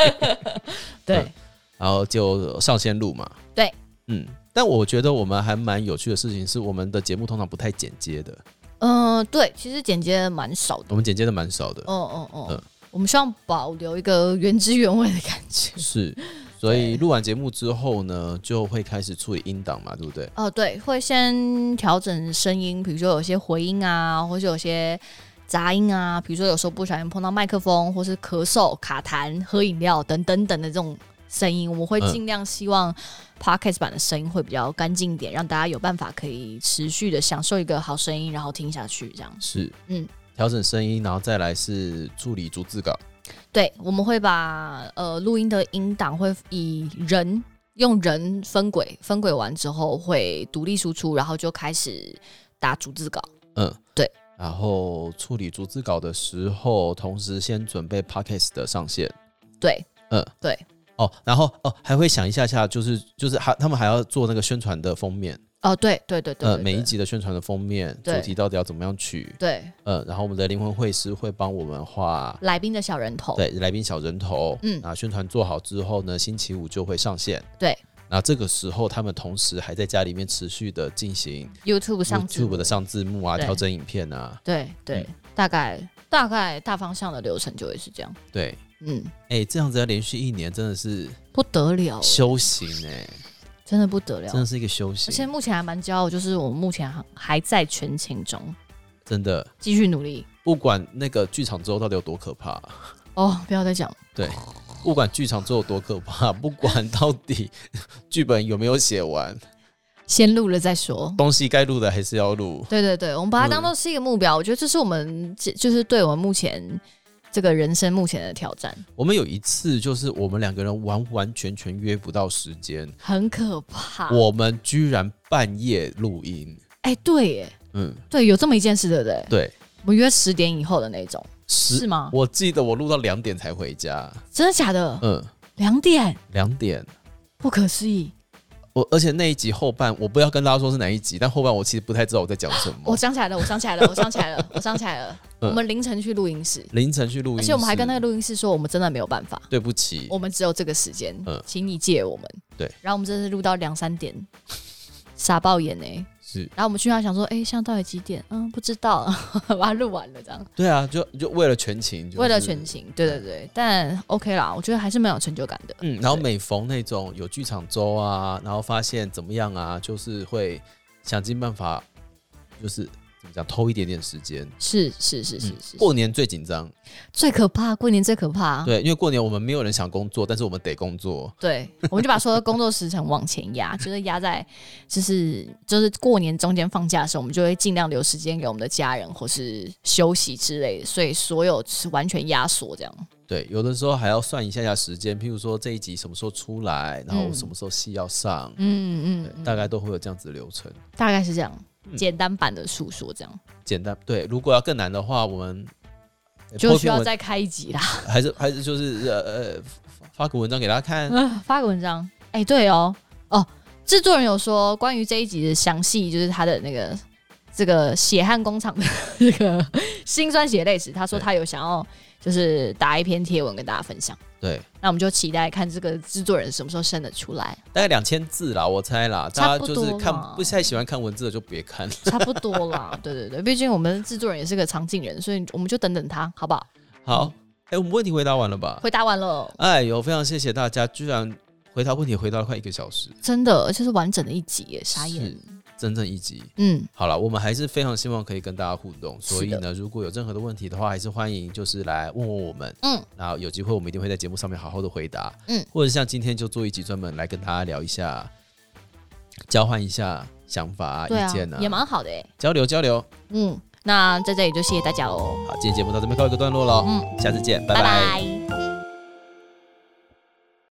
Speaker 2: 对，
Speaker 1: 然后就上线录嘛。
Speaker 2: 对，
Speaker 1: 嗯，但我觉得我们还蛮有趣的事情是，我们的节目通常不太剪接的，
Speaker 2: 嗯、对，其实剪接蛮少的。
Speaker 1: 我们剪接的蛮少的。
Speaker 2: 嗯嗯嗯
Speaker 1: 嗯，
Speaker 2: 我们希望保留一个原汁原味的感觉。
Speaker 1: 是，所以录完节目之后呢，就会开始处理音档嘛，对不对？
Speaker 2: 哦，对，会先调整声音，比如说有些回音啊，或者有些杂音啊，比如说有时候不小心碰到麦克风，或是咳嗽、卡痰、喝饮料等等等的这种声音，我们会
Speaker 1: 嗯
Speaker 2: 尽量希望 podcast 版的声音会比较干净一点，让大家有办法可以持续的享受一个好声音，然后听下去这样。
Speaker 1: 是，
Speaker 2: 嗯，
Speaker 1: 调整声音，然后再来是处理逐字稿。
Speaker 2: 对，我们会把呃录音的音档会以人用人分轨，分轨完之后会独立输出，然后就开始打逐字稿。
Speaker 1: 嗯，
Speaker 2: 对。
Speaker 1: 然后处理逐字稿的时候，同时先准备 podcast 的上线。
Speaker 2: 对，
Speaker 1: 嗯，
Speaker 2: 对。
Speaker 1: 哦，然后哦，还会想一下下，就是就是还他们还要做那个宣传的封面，
Speaker 2: 哦，对对对对
Speaker 1: 呃，
Speaker 2: 对
Speaker 1: 每一集的宣传的封面主
Speaker 2: 对
Speaker 1: 题到底要怎么样取？
Speaker 2: 对。
Speaker 1: 呃，然后我们的灵魂会师会帮我们画
Speaker 2: 来宾的小人头，
Speaker 1: 对来宾小人头，
Speaker 2: 嗯。
Speaker 1: 啊宣传做好之后呢，星期五就会上线。
Speaker 2: 对。
Speaker 1: 那这个时候，他们同时还在家里面持续的进行
Speaker 2: YouTube 上字
Speaker 1: YouTube
Speaker 2: 幕
Speaker 1: 的上字幕啊，
Speaker 2: 对。
Speaker 1: 调整影片啊，
Speaker 2: 对对，
Speaker 1: 嗯。
Speaker 2: 大概大概大方向的流程就会是这样。
Speaker 1: 对，
Speaker 2: 嗯，
Speaker 1: 哎、这样子要连续一年，真的是
Speaker 2: 不得了，
Speaker 1: 修行哎、
Speaker 2: 真的不得了
Speaker 1: 真。的是一个修
Speaker 2: 而且
Speaker 1: 行，
Speaker 2: 目前还蛮骄傲，就是我们目前还还在全勤中，
Speaker 1: 真的，
Speaker 2: 继续努力。
Speaker 1: 不管那个剧场之后到底有多可怕，
Speaker 2: 哦，不要再讲对。
Speaker 1: 不管剧场周有多可怕，不管到底 剧本有没有写完，
Speaker 2: 先录了再说。
Speaker 1: 东西该录的还是要录。
Speaker 2: 对对对，我们把它当做是一个目标，我觉得这是我们这就是对我们目前这个人生目前的挑战，
Speaker 1: 我们有一次就是我们两个人完完全全约不到时间，
Speaker 2: 很可怕。
Speaker 1: 我们居然半夜录音。
Speaker 2: 哎，对耶，
Speaker 1: 嗯，
Speaker 2: 对，有这么一件事，对不对？
Speaker 1: 对，
Speaker 2: 我们约十点以后的那种，是吗？
Speaker 1: 我记得我录到两点才回家。
Speaker 2: 真的假的？
Speaker 1: 嗯，
Speaker 2: 两点，
Speaker 1: 两点。
Speaker 2: 不可思议！
Speaker 1: 我而且那一集后半，我不要跟大家说是哪一集，但后半我其实不太知道我在讲什么。
Speaker 2: 我想起来了，我想起来了，我想起来了，我想起来了。
Speaker 1: 嗯
Speaker 2: 我们凌晨去录音室，
Speaker 1: 凌晨去录音室，
Speaker 2: 而且我们还跟那个录音室说，我们真的没有办法，
Speaker 1: 对不起
Speaker 2: 我，们只有这个时间，
Speaker 1: 嗯
Speaker 2: 请你借我们。
Speaker 1: 对，
Speaker 2: 然后我们真的是录到两三点，傻爆眼呢、
Speaker 1: 是
Speaker 2: 然后我们去那想说，哎、现在到底几点？嗯，不知道，把它录完了这样。
Speaker 1: 对啊，就就为了全勤，就是
Speaker 2: 为了全勤，对对对，但 OK 啦，我觉得还是蛮有成就感的。
Speaker 1: 嗯，然后每逢那种有剧场周啊，然后发现怎么样啊，就是会想尽办法，就是怎么讲，偷一点点时间。
Speaker 2: 是是是是
Speaker 1: 嗯
Speaker 2: 是，
Speaker 1: 过年最紧张，
Speaker 2: 最可怕，过年最可怕。
Speaker 1: 对，因为过年我们没有人想工作，但是我们得工作。
Speaker 2: 对，我们就把所有的工作时程往前压，就是压在就是就是过年中间放假的时候，我们就会尽量留时间给我们的家人或是休息之类的，所以所有是完全压缩这样。
Speaker 1: 对，有的时候还要算一下下时间，譬如说这一集什么时候出来，然后
Speaker 2: 嗯
Speaker 1: 什么时候戏要上，
Speaker 2: 嗯
Speaker 1: 嗯，大概都会有这样子的流程。
Speaker 2: 大概是这样，
Speaker 1: 嗯
Speaker 2: 简单版的诉说这样，
Speaker 1: 简单，对，如果要更难的话，我们呃
Speaker 2: 就需要再开一集啦，
Speaker 1: 还是还是就是呃呃发个文章给大家看。
Speaker 2: 发个文章。哎、对哦，哦，制作人有说关于这一集的详细，就是他的那个这个血汗工厂的 这个辛酸血泪史，他说他有想要就是打一篇贴文跟大家分享。
Speaker 1: 对，
Speaker 2: 那我们就期待看这个制作人什么时候生得出来，
Speaker 1: 大概两千字啦，我猜啦，大家就是看不太喜欢看文字的就别看。
Speaker 2: 差不多啦。对对对，毕竟我们制作人也是个常进人，所以我们就等等他，好不好？
Speaker 1: 好，哎、我们问题回答完了吧？
Speaker 2: 回答完了，
Speaker 1: 哎呦，非常谢谢大家，居然回答问题回答了快一个小时，
Speaker 2: 真的，而且是完整的一集耶，傻眼
Speaker 1: 是。整整一集。
Speaker 2: 嗯，
Speaker 1: 好了，我们还是非常希望可以跟大家互动，所以呢，如果有任何的问题的话，还是欢迎就是来问问我们。
Speaker 2: 嗯，
Speaker 1: 然后有机会我们一定会在节目上面好好的回答。
Speaker 2: 嗯，
Speaker 1: 或者像今天就做一集专门来跟大家聊一下，交换一下想法
Speaker 2: 啊、
Speaker 1: 意见啊，
Speaker 2: 也蛮好的哎。
Speaker 1: 交流交流。
Speaker 2: 嗯，那在这里就谢谢大家喽。
Speaker 1: 好，今天节目到这边告一个段落喽，
Speaker 2: 嗯，
Speaker 1: 下次见，拜
Speaker 2: 拜拜